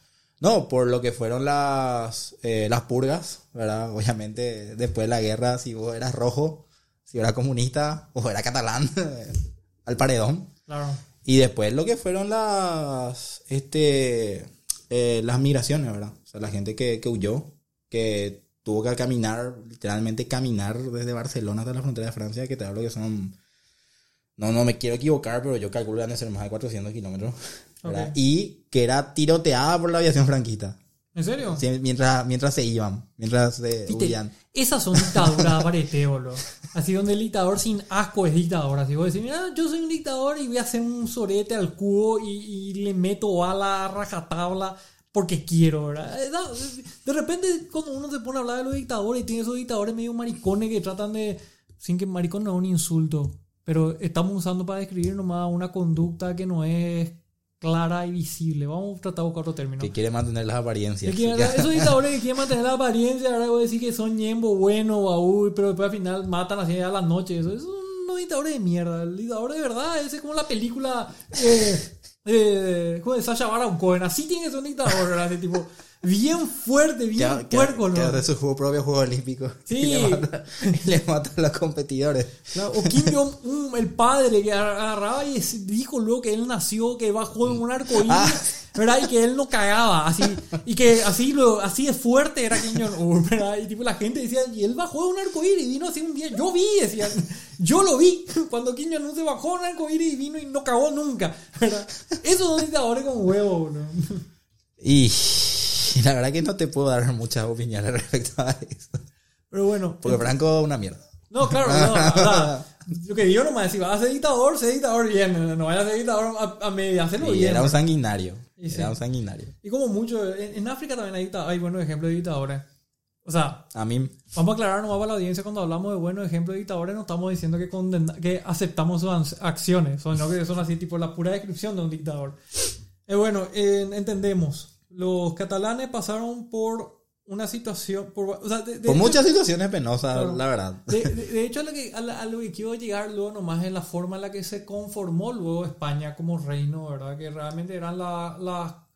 No, por lo que fueron las, eh, las purgas, ¿verdad? Obviamente después de la guerra, si vos eras rojo, si eras comunista o era catalán, al paredón.
Claro.
Y después lo que fueron las, este, eh, las migraciones, ¿verdad? O sea, la gente que, que huyó, que tuvo que caminar, literalmente caminar desde Barcelona hasta la frontera de Francia, que te hablo que son, no, no me quiero equivocar, pero yo calculo que van a ser más de 400 kilómetros, ¿verdad?
Ok.
Y que era tiroteada por la aviación franquista,
¿En serio?
Sí, mientras, mientras se iban, mientras se
Viste,
huían.
Esas son dictaduras, parete, boludo. Así donde el dictador sin asco es dictador. Así vos decís, mira, yo soy un dictador y voy a hacer un sorete al cubo y, y le meto a la rajatabla porque quiero, ¿verdad? Eh, De repente, cuando uno se pone a hablar de los dictadores y tiene esos dictadores medio maricones que tratan de. Sin que maricón no es un insulto, pero estamos usando para describir nomás una conducta que no es clara y visible. Vamos a tratar de buscar otro término.
Que quiere mantener las apariencias.
Esos dictadores que quieren mantener la apariencia, ahora voy a decir que son ñembo, bueno, baúl, pero después al final matan así a la noche. Eso, unos dictadores de mierda. El dictador de verdad, ese es como la película eh, eh, como de Sasha Baron Cohen. Así tiene que ser un. Así, tipo, bien fuerte, bien puerco,
que
¿no?
hace su juego propio juego olímpico.
Sí.
Y le mata, y le mata a los competidores.
Claro, O Kim Jong-un, el padre que agarraba y dijo luego que él nació, que bajó en un arcoíris,
Ah.
¿verdad? Y que él no cagaba, así, y que así, lo, así de fuerte era Kim Jong-un, ¿verdad? Y tipo la gente decía, y él bajó de un arcoíris y vino así un día, yo vi, decían, yo lo vi, cuando Kim Jong-un se bajó de un arcoíris y vino y no cagó nunca, ¿verdad? Esos son dictadores con huevo, boludo.
Y, y la verdad que no te puedo dar muchas opiniones respecto a eso.
Pero bueno,
Porque Franco es una mierda.
No, claro, no, lo que digo nomás, si vas a ser dictador, sé dictador bien, no vayas a ser dictador a, a media, hacelo
Y
bien.
era un sanguinario.
Y sí.
Era un sanguinario.
Y como mucho, en, en África también hay, hay buenos ejemplos de dictadores. O sea,
A mí,
vamos a aclarar nomás para la audiencia cuando hablamos de buenos ejemplos de dictadores, no estamos diciendo que, condena- que aceptamos sus acciones, sino que son así tipo la pura descripción de un dictador. Eh, bueno, eh, entendemos. Los catalanes pasaron por una situación, por, o sea, de- de
por
hecho-
muchas situaciones penosas,
Claro.
la verdad.
De, hecho, a lo, que, a, la- a lo que quiero llegar luego nomás es la forma en la que se conformó luego España como reino, ¿verdad? Que realmente eran la- la-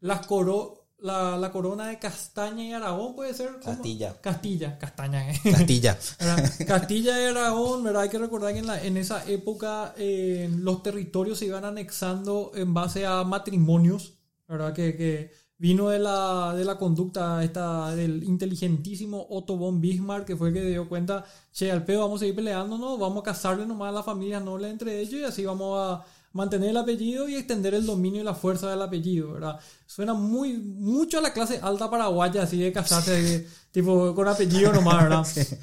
las coro, la, la corona de Castaña y Aragón, puede ser. ¿Cómo?
Castilla.
Castilla, Castaña, ¿eh?
Castilla.
¿verdad? Castilla y Aragón, ¿verdad? Hay que recordar que en, la- en esa época eh, los territorios se iban anexando en base a matrimonios, ¿verdad? Que, que vino de la, de la conducta esta del inteligentísimo Otto von Bismarck, que fue el que dio cuenta, che, al pedo vamos a seguir peleándonos, vamos a casarle nomás a las familias nobles entre ellos y así vamos a mantener el apellido y extender el dominio y la fuerza del apellido, ¿verdad? Suena muy mucho a la clase alta paraguaya, así de casarse, de- tipo, con apellido nomás, ¿verdad?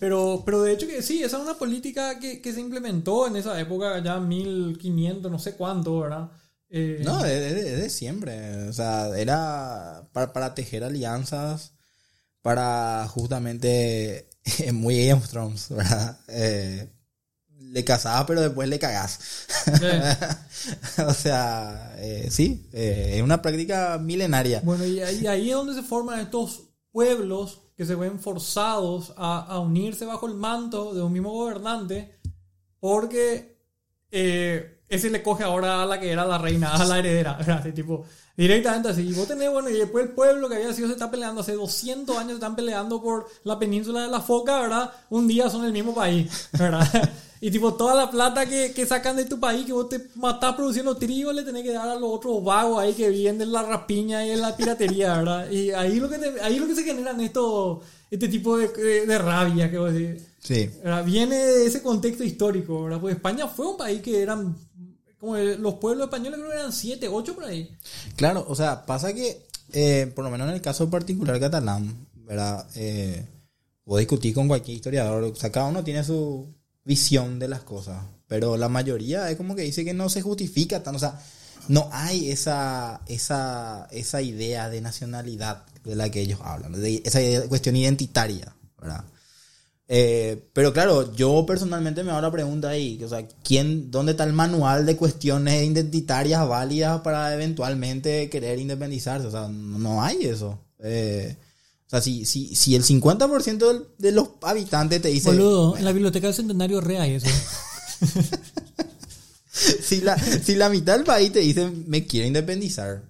Pero, pero de hecho que sí, esa es una política que, que se implementó en esa época, ya 1500, no sé cuánto, ¿verdad? Eh,
No, es de, siempre. O sea, era para, para tejer alianzas, para justamente, muy Game of Thrones, ¿verdad? Eh, le casabas, pero después le cagás. o sea, eh, sí, eh, es una práctica milenaria.
Bueno, y ahí, ahí es donde se forman estos pueblos que se ven forzados a, a unirse bajo el manto de un mismo gobernante porque eh, ese le coge ahora a la que era la reina, a la heredera, ¿verdad? Así, tipo, directamente así. Y vos tenés, bueno, y después el pueblo que había sido se está peleando hace 200 años, se están peleando por la península de la Foca, ¿verdad? Un día son el mismo país, ¿verdad? y tipo, toda la plata que, que sacan de tu país, que vos te matás produciendo trigo, le tenés que dar a los otros vagos ahí que viven de la rapiña y de la piratería, ¿verdad? Y ahí lo que, te- ahí lo que se generan esto, este tipo de, de, de rabia que vos decís.
Sí.
¿verdad? Viene de ese contexto histórico, ¿verdad? Pues España fue un país que eran, como el- los pueblos españoles creo que eran siete, ocho por ahí.
Claro, o sea, pasa que, eh, por lo menos en el caso particular catalán, ¿verdad? Eh, vos con cualquier historiador, o sea, cada uno tiene su visión de las cosas, pero la mayoría es como que dice que no se justifica tan, o sea, no hay esa, esa, esa idea de nacionalidad de la que ellos hablan, de esa idea- cuestión identitaria, ¿verdad? Eh, pero claro, yo personalmente me hago la pregunta ahí, o sea, ¿quién, ¿dónde está el manual de cuestiones identitarias válidas para eventualmente querer independizarse? O sea, no hay eso. Eh, o sea, si, si, si el 50% del- de los habitantes te dice...
Boludo, en la biblioteca del centenario re hay eso.
si, la, si la mitad del país te dice me quiero independizar,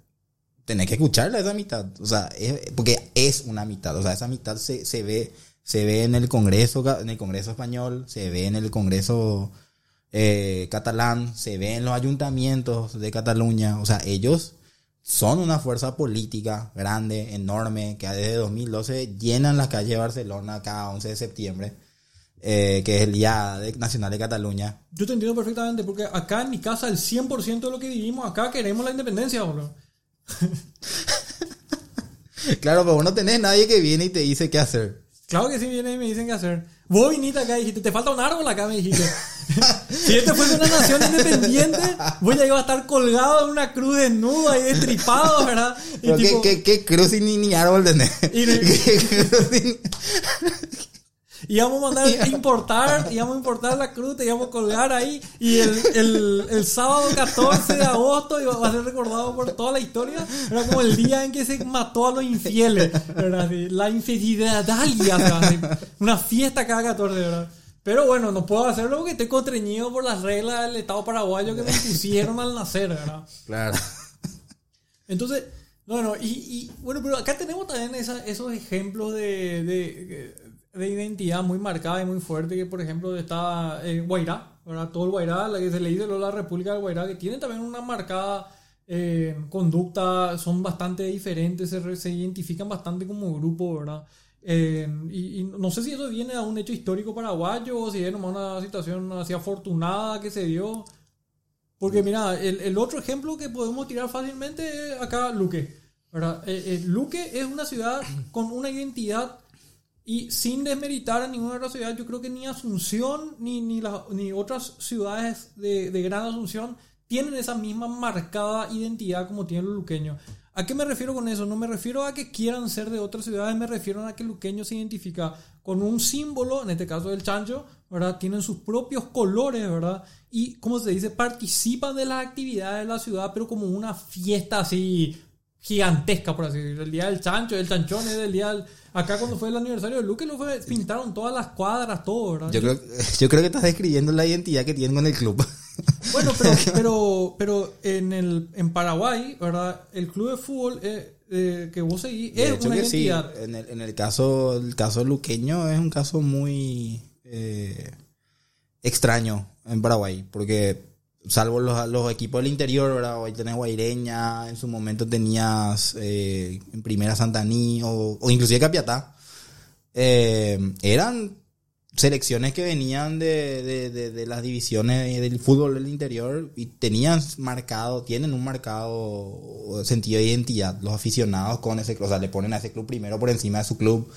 tenés que escucharla a esa mitad. O sea, es- porque es una mitad. O sea, esa mitad se, se ve se ve en el Congreso en el Congreso español, se ve en el Congreso eh, catalán, se ve en los ayuntamientos de Cataluña. O sea, ellos son una fuerza política grande, enorme, que desde 2012 llenan las calles de Barcelona cada 11 de septiembre, eh, que es el Día Nacional de Cataluña.
Yo te entiendo perfectamente, porque acá en mi casa el 100% de lo que vivimos acá queremos la independencia, boludo.
Claro, pero vos no tenés nadie que viene y te dice qué hacer.
Claro que sí vienen y me dicen qué hacer. Vos viniste acá y dijiste, te falta un árbol acá, me dijiste. si este fuese una nación independiente, vos ya iba a estar colgado en una cruz desnudo ahí destripado, ¿verdad? Y
Pero
tipo,
¿qué, qué, qué cruz y ni, ni árbol tenés?
Y
¿Qué cruz y-
íbamos a mandar a importar, íbamos a importar la cruz, te íbamos a colgar ahí. Y el, el, el sábado 14 de agosto iba a ser recordado por toda la historia. Era como el día en que se mató a los infieles, ¿verdad? La infidelidad, Una fiesta cada 14, ¿verdad? Pero bueno, no puedo hacerlo porque estoy contrañido por las reglas del Estado paraguayo que me impusieron al nacer, ¿verdad?
Claro.
Entonces, bueno, y, y, bueno, pero acá tenemos también esa- esos ejemplos de, de, de identidad muy marcada y muy fuerte, que por ejemplo está eh, Guairá, ¿verdad? Todo el Guairá, la que se le dice la República del Guairá, que tiene también una marcada eh, conducta, son bastante diferentes, se, re- se identifican bastante como grupo, ¿verdad? Eh, y, y no sé si eso viene a un hecho histórico paraguayo o si es nomás una situación así afortunada que se dio. Porque mira, el, el otro ejemplo que podemos tirar fácilmente es acá Luque. ¿verdad? Eh, Luque es una ciudad con una identidad y sin desmeritar a ninguna otra ciudad, yo creo que ni Asunción ni, ni, las- ni otras ciudades de, de Gran Asunción tienen esa misma marcada identidad como tienen los luqueños. ¿A qué me refiero con eso? No me refiero a que quieran ser de otras ciudades, me refiero a que el luqueño se identifica con un símbolo, en este caso del chancho, ¿verdad? Tienen sus propios colores, ¿verdad? Y, como se dice, participan de las actividades de la ciudad, pero como una fiesta así gigantesca, por así decirlo. El día del chancho, el chanchón es el día del... Acá cuando fue el aniversario de Luque, lo fue, pintaron todas las cuadras, todo, ¿verdad?
Yo creo, yo creo que estás describiendo la identidad que tienen con el club.
Bueno, pero, pero, pero en, el, en Paraguay, ¿verdad? El club de fútbol eh, eh, que vos seguís
De
es
hecho
una
que sí,
identidad.
en el, en el caso el caso luqueño es un caso muy eh, extraño en Paraguay, porque salvo los, equipos del interior, ¿verdad? Hoy tenés Guaireña, en su momento tenías eh, en primera Santaní o, o inclusive Capiatá, eh, eran selecciones que venían de, de, de- de las divisiones del fútbol del interior y tenían marcado, tienen un marcado sentido de identidad los aficionados con ese club, o sea, le ponen a ese club primero por encima de su club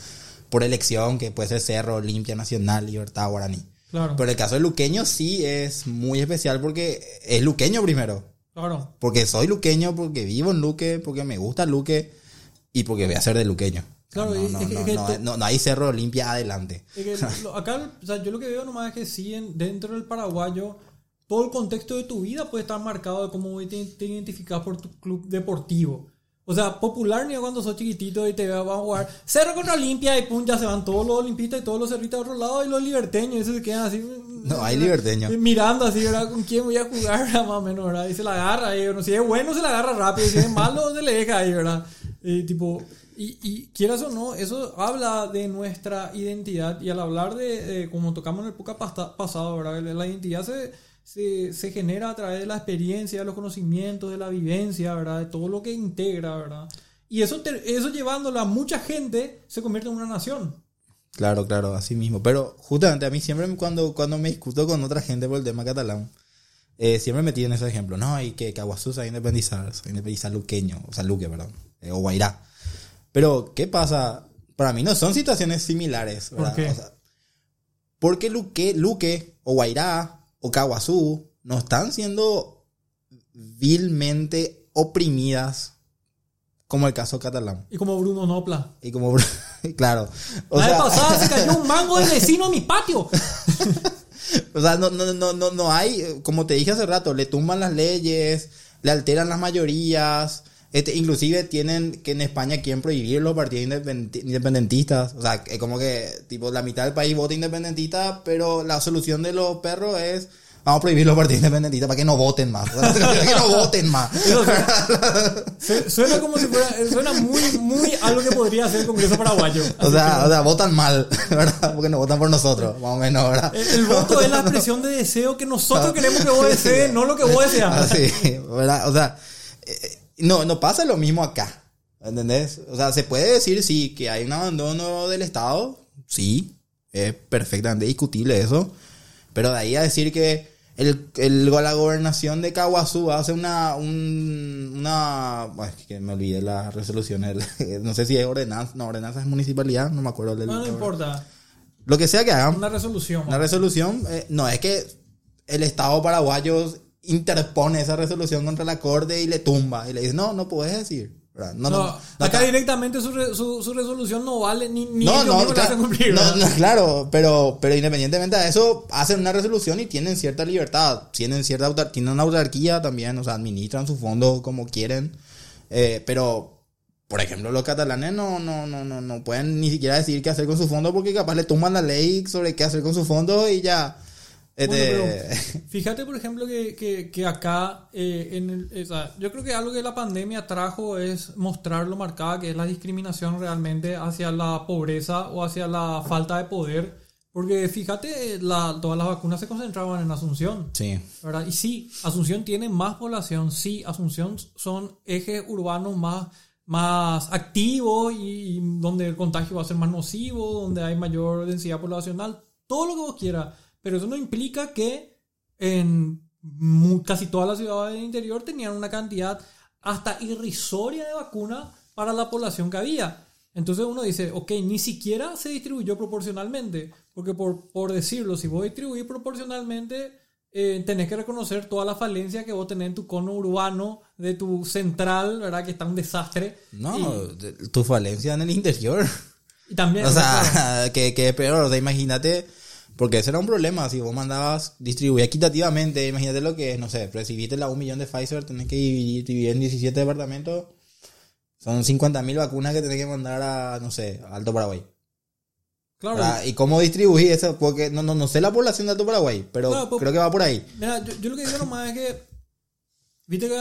por elección, que puede ser Cerro, Olimpia, Nacional, Libertad, Guaraní.
Claro,
Pero el caso de Luqueño sí es muy especial porque es Luqueño primero.
claro.
Porque soy luqueño, porque vivo en Luque, porque me gusta Luque y porque voy a ser de luqueño.
Claro,
no,
es que-
no,
es que
no,
to-
no- no hay Cerro Olimpia adelante.
Es que lo- acá, o sea, yo lo que veo nomás es que sí, en- dentro del paraguayo, todo el contexto de tu vida puede estar marcado de cómo te, te identificas por tu club deportivo. O sea, popular ni cuando sos chiquitito y te vas a jugar Cerro contra Olimpia y pum, ya se van todos los olimpistas y todos los cerritos a otro lado y los liberteños, y esos se quedan así.
No, hay liberteños.
Mirando así, ¿verdad? ¿Con quién voy a jugar? Más o menos, ¿verdad? Y se la agarra ahí, ¿no? Si es bueno, se la agarra rápido, si es malo, se le deja ahí, ¿verdad? Y tipo, y, y quieras o no, eso habla de nuestra identidad y al hablar de, eh, como tocamos en el época pasado, ¿verdad? La identidad se se, se, genera a través de la experiencia, de los conocimientos, de la vivencia, ¿verdad? De todo lo que integra, ¿verdad? Y eso, eso llevándolo a mucha gente se convierte en una nación.
Claro, claro, así mismo. Pero justamente a mí siempre cuando, cuando me discuto con otra gente por el tema catalán, eh, siempre me tienen ese ejemplo. No, y que Caguazú se va a independizar, se independizar luqueño, o sea, Luque, perdón, eh, o Guairá. Pero, ¿qué pasa? Para mí no son situaciones similares. ¿verdad? ¿Por qué? O sea, porque Luque, Luque o Guairá o Kawasu no están siendo vilmente oprimidas como el caso catalán.
Y como Bruno Nopla.
Y como claro.
O La vez pasada se cayó un mango del vecino a mi patio.
o sea, no, no, no, no, no hay, como te dije hace rato, le tumban las leyes, le alteran las mayorías. Este, inclusive tienen que en España quieren prohibir los partidos independentistas. O sea, es como que tipo la mitad del país vota independentista, pero la solución de los perros es vamos a prohibir los partidos independentistas para que no voten más. para que no voten más.
suena como si fuera, suena muy, muy algo que podría hacer el Congreso paraguayo.
O sea, o sea, votan mal, ¿verdad? Porque no votan por nosotros, más o menos, ¿verdad?
El, voto es la expresión de deseo que nosotros queremos que vos desees, no lo que vos deseas.
Sí, ¿verdad? O sea, eh, no, no pasa lo mismo acá. ¿Entendés? O sea, se puede decir, sí, que hay un abandono del Estado. Sí, es perfectamente discutible eso. Pero de ahí a decir que el, el, la gobernación de Kawasu hace una, un, una, que me olvidé la resolución, no sé si es ordenanza, no, ordenanza es municipalidad, no me acuerdo del
No, no importa.
Lo que sea que hagan.
Una resolución.
Una resolución, eh, no, es que el Estado paraguayo interpone esa resolución contra la corte y le tumba. Y le dice, no, no puedes decir.
No, no, acá directamente su, su, resolución no vale ni, ni no, no,
claro, cumplir, no, claro, pero, pero independientemente de eso, hacen una resolución y tienen cierta libertad, tienen cierta tienen una autarquía también, o sea, administran su fondo como quieren, eh, pero por ejemplo, los catalanes no, no, no, no, no pueden ni siquiera decir qué hacer con su fondo porque capaz le toman la ley sobre qué hacer con su fondo y ya
fíjate, por ejemplo, que, que, acá, eh, en el, yo creo que algo que la pandemia trajo es mostrar lo marcada que es la discriminación realmente hacia la pobreza o hacia la falta de poder. Porque fíjate, la, todas las vacunas se concentraban en Asunción.
Sí.
¿verdad? Y sí, Asunción tiene más población. Sí, Asunción son ejes urbanos más, más activos y, y donde el contagio va a ser más nocivo, donde hay mayor densidad poblacional. Todo lo que vos quieras pero eso no implica que en casi todas las ciudades del interior tenían una cantidad hasta irrisoria de vacunas para la población que había. Entonces uno dice, ok, ni siquiera se distribuyó proporcionalmente, porque por, por decirlo, si vos distribuís proporcionalmente, eh, tenés que reconocer toda la falencia que vos tenés en tu cono urbano, de tu central, ¿verdad? Que está un desastre.
No, tu falencia en el interior.
Y también...
O sea, que, que peor, o sea, imagínate porque ese era un problema, si vos mandabas distribuir equitativamente, imagínate lo que es, no sé, recibiste la un millón de Pfizer, tenés que dividir, en 17 departamentos, son 50.000 vacunas que tenés que mandar a, no sé, a Alto Paraguay. Claro. ¿Y cómo distribuir eso? Porque no, no, no sé la población de Alto Paraguay, pero creo que va por ahí.
Mira, yo, lo que digo nomás es que, viste que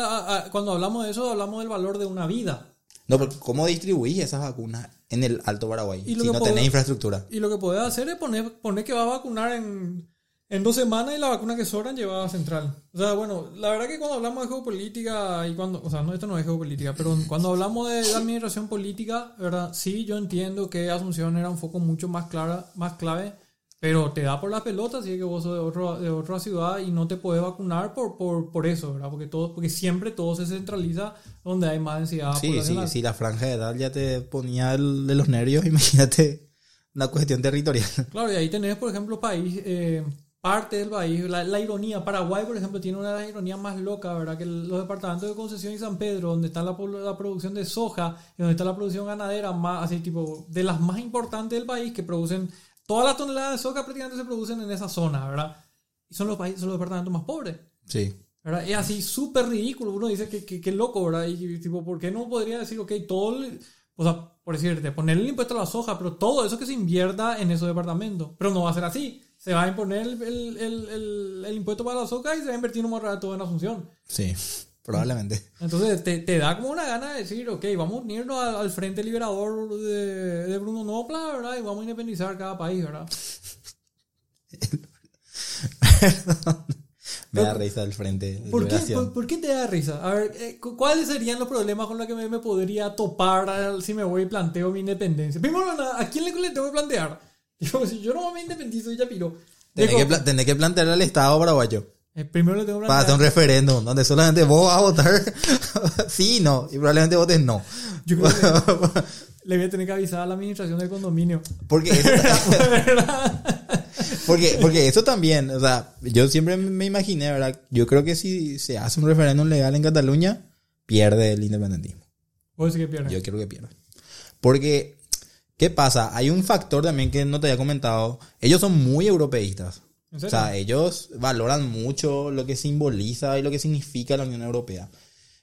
cuando hablamos de eso, hablamos del valor de una vida.
No, pero ¿cómo distribuís esas vacunas en el Alto Paraguay si no tenés infraestructura?
Y lo que podés hacer es poner, poner que va a vacunar en, en dos semanas y la vacuna que sobran llevada a central. O sea, bueno, la verdad que cuando hablamos de geopolítica y cuando, o sea, no, esto no es geopolítica, pero cuando hablamos de administración política, ¿verdad? Sí, yo entiendo que Asunción era un foco mucho más, clara, más clave pero te da por la pelota, así que vos sos de, otro, de otra ciudad y no te puedes vacunar por, por, por eso, ¿verdad? Porque, todo, porque siempre todo se centraliza donde hay más densidad
sí, Sí, si la franja de edad ya te ponía de los nervios, imagínate una cuestión territorial.
Claro, y ahí tenés, por ejemplo, país, eh, parte del país, la, ironía. Paraguay, por ejemplo, tiene una de las ironías más locas, ¿verdad? Que los departamentos de Concesión y San Pedro, donde está la, la producción de soja y donde está la producción ganadera, más así tipo, de las más importantes del país, que producen Todas las toneladas de soja prácticamente se producen en esa zona, ¿verdad? Y son los países, son los departamentos más pobres.
Sí.
¿verdad? Es así súper ridículo. Uno dice que, que, que loco, ¿verdad? Y tipo, ¿por qué no podría decir, ok, todo, el- o sea, por decirte, ponerle el impuesto a la soja, pero todo eso que se invierta en esos departamentos. Pero no va a ser así. Se va a imponer el, el, el, impuesto para la soja y se va a invertir un todo en Asunción.
Sí, probablemente.
Entonces te, te da como una gana de decir, ok, vamos a unirnos al, al Frente Liberador de, de Bruno Nopla, ¿verdad? Y vamos a independizar cada país, ¿verdad?
Me da risa el frente
¿Por qué, por, por qué te da risa? A ver, eh, cu- ¿cuáles serían los problemas con los que me, me podría topar si me voy y planteo mi independencia? Primero, ¿a quién le, le tengo que plantear? Digo, si yo no me independizo, ya piro.
Tenés que, tenés que plantear al Estado paraguayo
eh, primero le tengo
para hacer un referéndum donde solamente vos vas a votar sí no y probablemente votes no.
Yo creo que le voy a tener que avisar a la administración del condominio.
Porque eso, porque, porque eso también, o sea, yo siempre me imaginé, ¿verdad? Yo creo que si se hace un referéndum legal en Cataluña, pierde el independentismo.
Vos sí que pierdes.
Yo quiero que pierda. Porque, ¿qué pasa? Hay un factor también que no te había comentado. Ellos son muy europeístas.
¿En
O sea, ellos valoran mucho lo que simboliza y lo que significa la Unión Europea.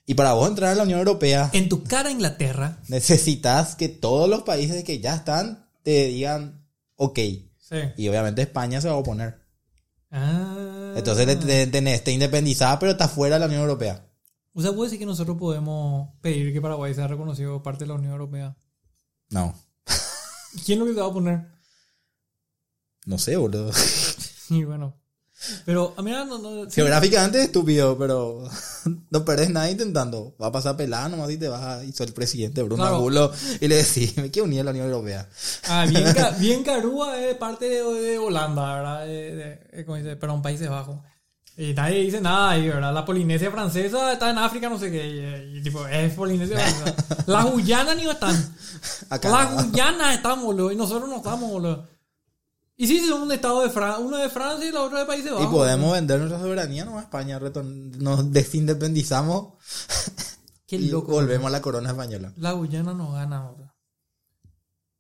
Y para vos entrar a la Unión Europea,
En tu cara, Inglaterra.
necesitas que todos los países que ya están te digan, ok.
Sí.
Y obviamente España se va a oponer.
Ah.
Entonces te- te- tenés, te independizada, pero está fuera de la Unión Europea.
O sea, puede decir que nosotros podemos pedir que Paraguay sea reconocido parte de la Unión Europea.
No,
¿Quién lo que te va a poner?
no sé, boludo.
Y bueno. Pero, a mí no, no, sí.
Geográficamente es estúpido, pero no perdés nada intentando. Va a pasar pelada nomás y te vas a... Y soy el presidente Bruno
Claro.
Angulo y le decís, me quiero unir a la Unión Europea.
Ah, bien, bien Carúa es parte de, de Holanda, ¿verdad? De, de- de- ¿cómo dice? Perdón, Países Bajos. Y nadie dice nada ahí, ¿verdad? La Polinesia francesa está en África, no sé qué. Y, y tipo, es Polinesia francesa. Las Guyanas ni están.
Acá.
Las Guyanas están, boludo. Y nosotros no estamos, boludo. Y sí, son un estado de Francia. Uno de Francia y la otra de Países
Y podemos vender nuestra soberanía nomás a España. Nos desindependizamos
Qué
y
loco.
volvemos a la corona española.
La Guyana no gana, boludo.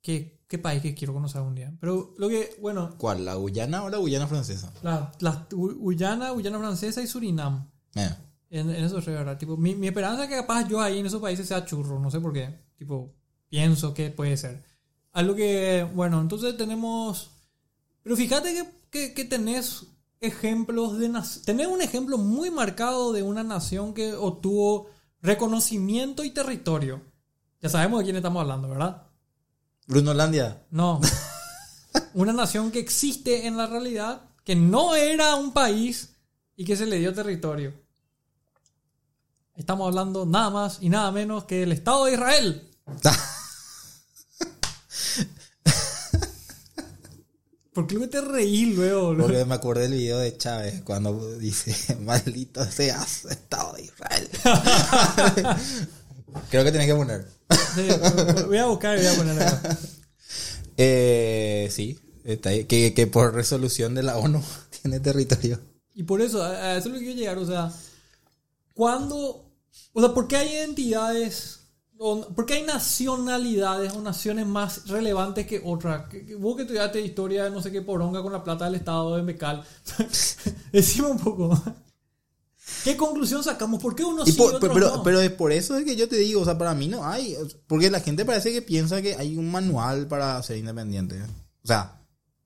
¿Qué, qué país que quiero conocer un día? Pero lo que, bueno,
¿Cuál? ¿La Guyana o la Guyana francesa?
la, la Gu- Guyana, Guyana francesa y Surinam.
Eh.
En, en esos tres, ¿verdad? Tipo, mi, mi esperanza es que capaz yo ahí en esos países sea churro, no sé por qué. Tipo, pienso que puede ser. Algo que, bueno, entonces tenemos... Pero fíjate que, que, que tenés ejemplos de... Tenés un ejemplo muy marcado de una nación que obtuvo reconocimiento y territorio. Ya sabemos de quién estamos hablando, ¿verdad?
Bruno Landia.
No. Una nación que existe en la realidad, que no era un país y que se le dio territorio. Estamos hablando nada más y nada menos que el Estado de Israel. ¿Por qué luego te reí luego? boludo?
Porque me acordé del video de Chávez cuando dice, maldito seas, Estado de Israel. Creo que tenés que poner.
Sí, voy a buscar y voy a poner acá.
Eh, sí, está ahí. Que, que por resolución de la ONU tiene territorio.
Y por eso, a eso es lo que quiero llegar. O sea, cuando. O sea, ¿por qué hay identidades? O- ¿Por qué hay nacionalidades o naciones más relevantes que otras? Vos que estudiaste historia de no sé qué poronga con la plata del Estado de Mecal. Decime un poco. ¿Qué conclusión sacamos? ¿Por qué uno
Y
sí y
por-
otros
pero,
no?
pero es por eso es que yo te digo, o sea, para mí no hay. Porque la gente parece que piensa que hay un manual para ser independiente. O sea,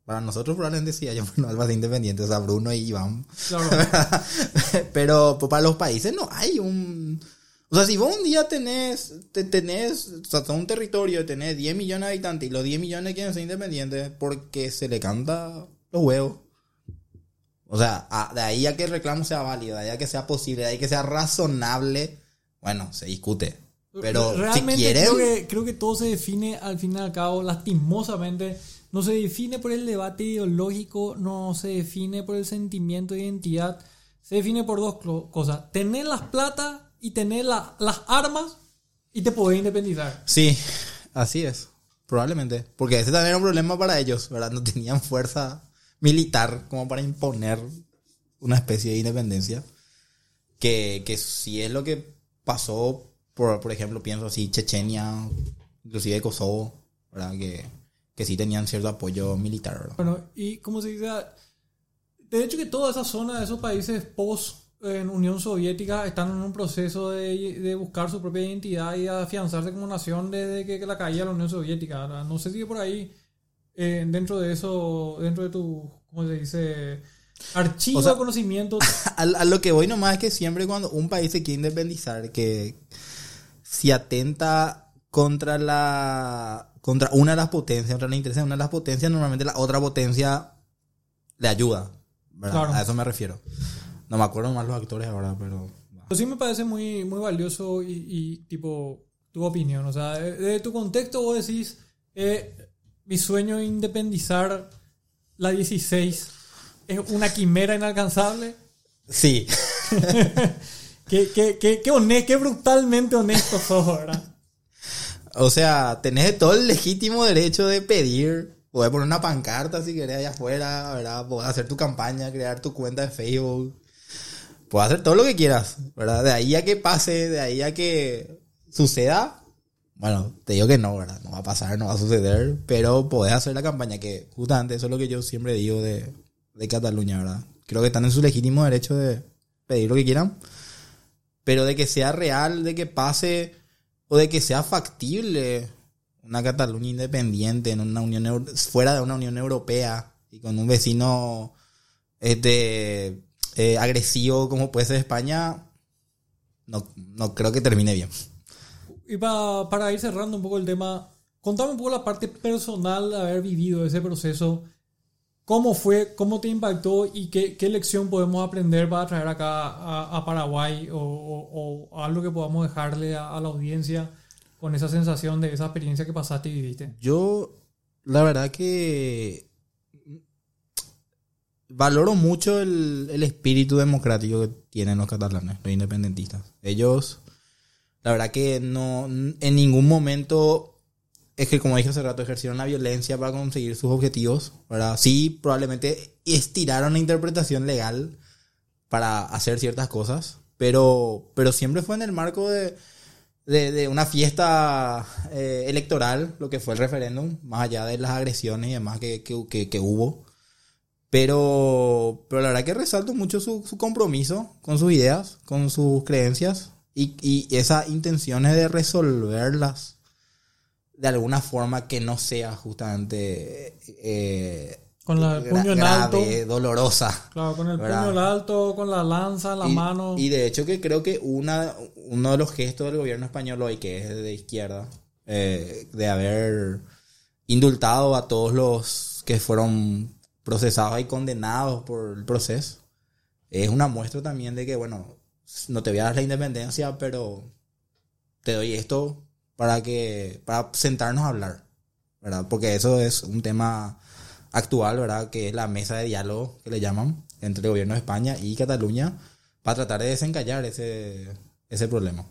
para nosotros probablemente sí hay un manual para ser independiente. O sea, Bruno y Iván.
Claro.
pero para los países no hay un... O sea, si vos un día tenés, te, tenés, o sea, un territorio, tenés 10 millones de habitantes y los 10 millones quieren ser independientes porque se le canta los huevos. O sea, a- de ahí a que el reclamo sea válido, de ahí a que sea posible, de ahí a que sea razonable, bueno, se discute. Pero
Realmente
si quieren,
creo, que, creo que todo se define al fin y al cabo, lastimosamente, no se define por el debate ideológico, no se define por el sentimiento de identidad, se define por dos cosas. Tener las plata y tener la- las armas y te podés independizar.
sí, así es, probablemente. Porque ese también era un problema para ellos, ¿verdad? No tenían fuerza militar como para imponer una especie de independencia. Que, que si es lo que pasó, por, por ejemplo, pienso así, Chechenia, inclusive Kosovo, ¿verdad? Que, que sí tenían cierto apoyo militar, ¿verdad?
Bueno, y como se dice, de hecho que toda esa zona de esos países post en Unión Soviética están en un proceso de, de buscar su propia identidad y afianzarse como nación desde que, que la caía la Unión Soviética. No sé si por ahí, eh, dentro de eso, dentro de tu, ¿cómo se dice? Archivo
O sea,
de conocimiento.
A, a lo que voy nomás es que siempre cuando un país se quiere independizar, que si atenta contra la contra una de las potencias, contra la interés de una de las potencias, normalmente la otra potencia le ayuda. ¿verdad?
Claro.
A eso me refiero. No me acuerdo más los actores ahora, pero...
Pero sí me parece muy, muy valioso y, y, tipo tu opinión. O sea, de, de tu contexto vos decís, eh, mi sueño de independizar la 16 es una quimera inalcanzable.
Sí.
Qué, qué, qué, qué, hone- qué brutalmente honesto sos, ¿verdad?
O sea, tenés todo el legítimo derecho de pedir. Podés poner una pancarta si querés allá afuera, ¿verdad? Podés hacer tu campaña, crear tu cuenta de Facebook. Podés hacer todo lo que quieras, ¿verdad? De ahí a que pase, de ahí a que suceda. Bueno, te digo que no, ¿verdad? No va a pasar, no va a suceder. Pero podés hacer la campaña, que justamente eso es lo que yo siempre digo de, de Cataluña, ¿verdad? Creo que están en su legítimo derecho de pedir lo que quieran. Pero de que sea real, de que pase o de que sea factible una Cataluña independiente en una unión fuera de una Unión Europea y con un vecino este eh, agresivo como puede ser España no, no creo que termine bien
Y pa- para ir cerrando un poco el tema, contame un poco la parte personal de haber vivido ese proceso. ¿Cómo fue? ¿Cómo te impactó? ¿Y qué, qué lección podemos aprender para traer acá a, a Paraguay? O, o- o algo que podamos dejarle a, a la audiencia con esa sensación de esa experiencia que pasaste y viviste.
yo la verdad que valoro mucho el, el espíritu democrático que tienen los catalanes, los independentistas. Ellos, la verdad que no, en ningún momento, es que como dije hace rato, ejercieron la violencia para conseguir sus objetivos, ¿verdad? Sí, probablemente estiraron la interpretación legal para hacer ciertas cosas, pero, pero siempre fue en el marco de, de, una fiesta eh, electoral, lo que fue el referéndum, más allá de las agresiones y demás que, que- que hubo. Pero, pero la verdad que resalto mucho su, su compromiso con sus ideas, con sus creencias y, y esas intenciones de resolverlas de alguna forma que no sea justamente eh,
Con la- el
gra-
puño en alto.
dolorosa.
Claro, con el
¿Verdad?
puño en alto, con la lanza la
y,
mano.
y de hecho que creo que una, uno de los gestos del gobierno español hoy, que es de izquierda, eh, de haber indultado a todos los que fueron procesados y condenados por el proceso, es una muestra también de que, bueno, no te voy a dar la independencia, pero te doy esto para que para sentarnos a hablar, ¿verdad? Porque eso es un tema actual, ¿verdad? Que es la mesa de diálogo que le llaman entre el gobierno de España y Cataluña para tratar de desencallar ese, ese problema.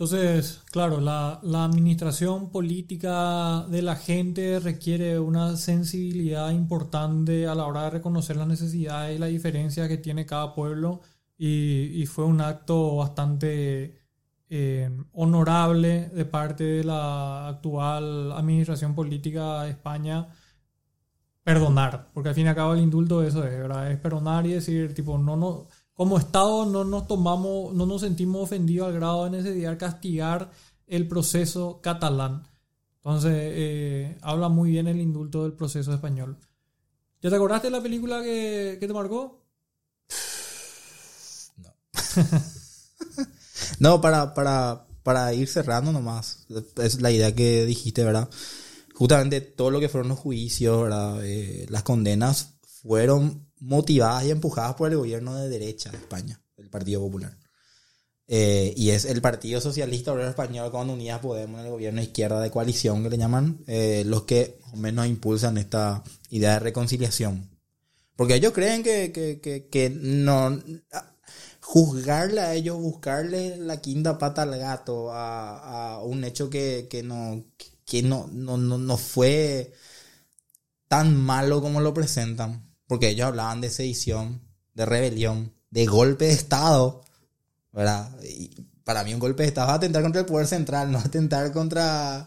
Entonces, claro, la, administración política de la gente requiere una sensibilidad importante a la hora de reconocer las necesidades y la diferencia que tiene cada pueblo y, y fue un acto bastante eh, honorable de parte de la actual administración política de España perdonar, porque al fin y al cabo el indulto eso es, ¿verdad? Es perdonar y decir, tipo, no, no, como Estado no nos tomamos, no nos sentimos ofendidos al grado de necesidad castigar el proceso catalán. Entonces, eh, habla muy bien el indulto del proceso español. ¿Ya te acordaste de la película que, que te marcó?
No, para, para, para ir cerrando nomás, es la idea que dijiste, ¿verdad? Justamente todo lo que fueron los juicios, ¿verdad? Eh, las condenas fueron motivadas y empujadas por el gobierno de derecha de España, el Partido Popular. Eh, y es el Partido Socialista Obrero Español con Unidas Podemos, el gobierno de izquierda de coalición que le llaman, eh, los que menos impulsan esta idea de reconciliación. Porque ellos creen que, que, que, que no juzgarle a ellos, buscarle la quinta pata al gato a, a un hecho que, que no que no, no, no, no fue tan malo como lo presentan. Porque ellos hablaban de sedición, de rebelión, de golpe de Estado. ¿Verdad? Y para mí un golpe de Estado es atentar contra el poder central, no atentar contra...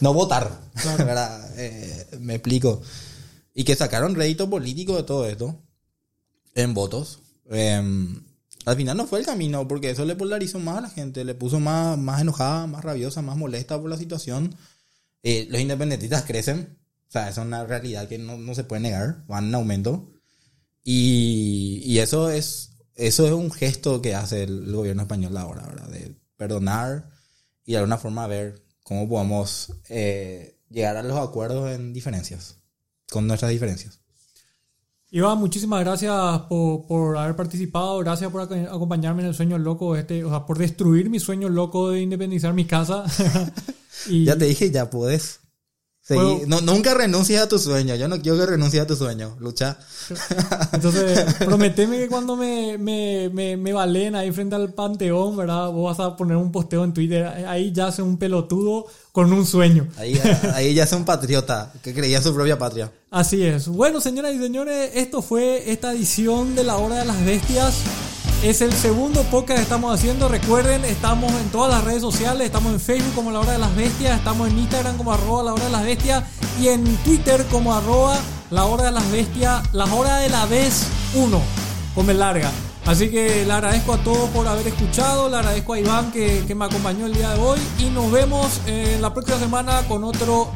No votar.
Claro.
¿Verdad? Eh, me explico. Y que sacaron rédito político de todo esto. En votos. Em, al final no fue el camino, porque eso le polarizó más a la gente, le puso más, más enojada, más rabiosa, más molesta por la situación. Eh, los independentistas crecen, o sea, es una realidad que no, no se puede negar, van en aumento. Y, y, eso es eso es un gesto que hace el, gobierno español ahora, ¿verdad? De perdonar y de alguna forma ver cómo podemos eh, llegar a los acuerdos en diferencias, con nuestras diferencias.
Iván, muchísimas gracias por, por, haber participado, gracias por acompañarme en el sueño loco, este, o sea, por destruir mi sueño loco de independizar mi casa.
y, ya te dije, ya puedes. No, nunca renuncies a tu sueño. Yo no quiero que renuncies a tu sueño. Lucha.
Entonces, prometeme que cuando me, me, me, me, valen ahí frente al panteón, ¿verdad? Vos vas a poner un posteo en Twitter. Ahí ya hace un pelotudo con un sueño.
Ahí, ahí ya hace un patriota que creía en su propia patria.
Así es. Bueno, señoras y señores, esto fue esta edición de La Hora de las Bestias. Es el segundo podcast que estamos haciendo. Recuerden, estamos en todas las redes sociales. Estamos en Facebook como La Hora de las Bestias. Estamos en Instagram como arroba La Hora de las Bestias. Y en Twitter como arroba La Hora de las Bestias. La Hora de la Vez 1. Come larga. Así que le agradezco a todos por haber escuchado. Le agradezco a Iván que, que me acompañó el día de hoy. Y nos vemos en la próxima semana con otro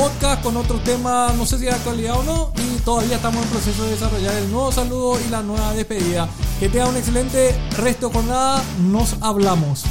podcast con otro tema, no sé si de actualidad o no, y todavía estamos en proceso de desarrollar el nuevo saludo y la nueva despedida. Que tenga un excelente resto con nada, nos hablamos.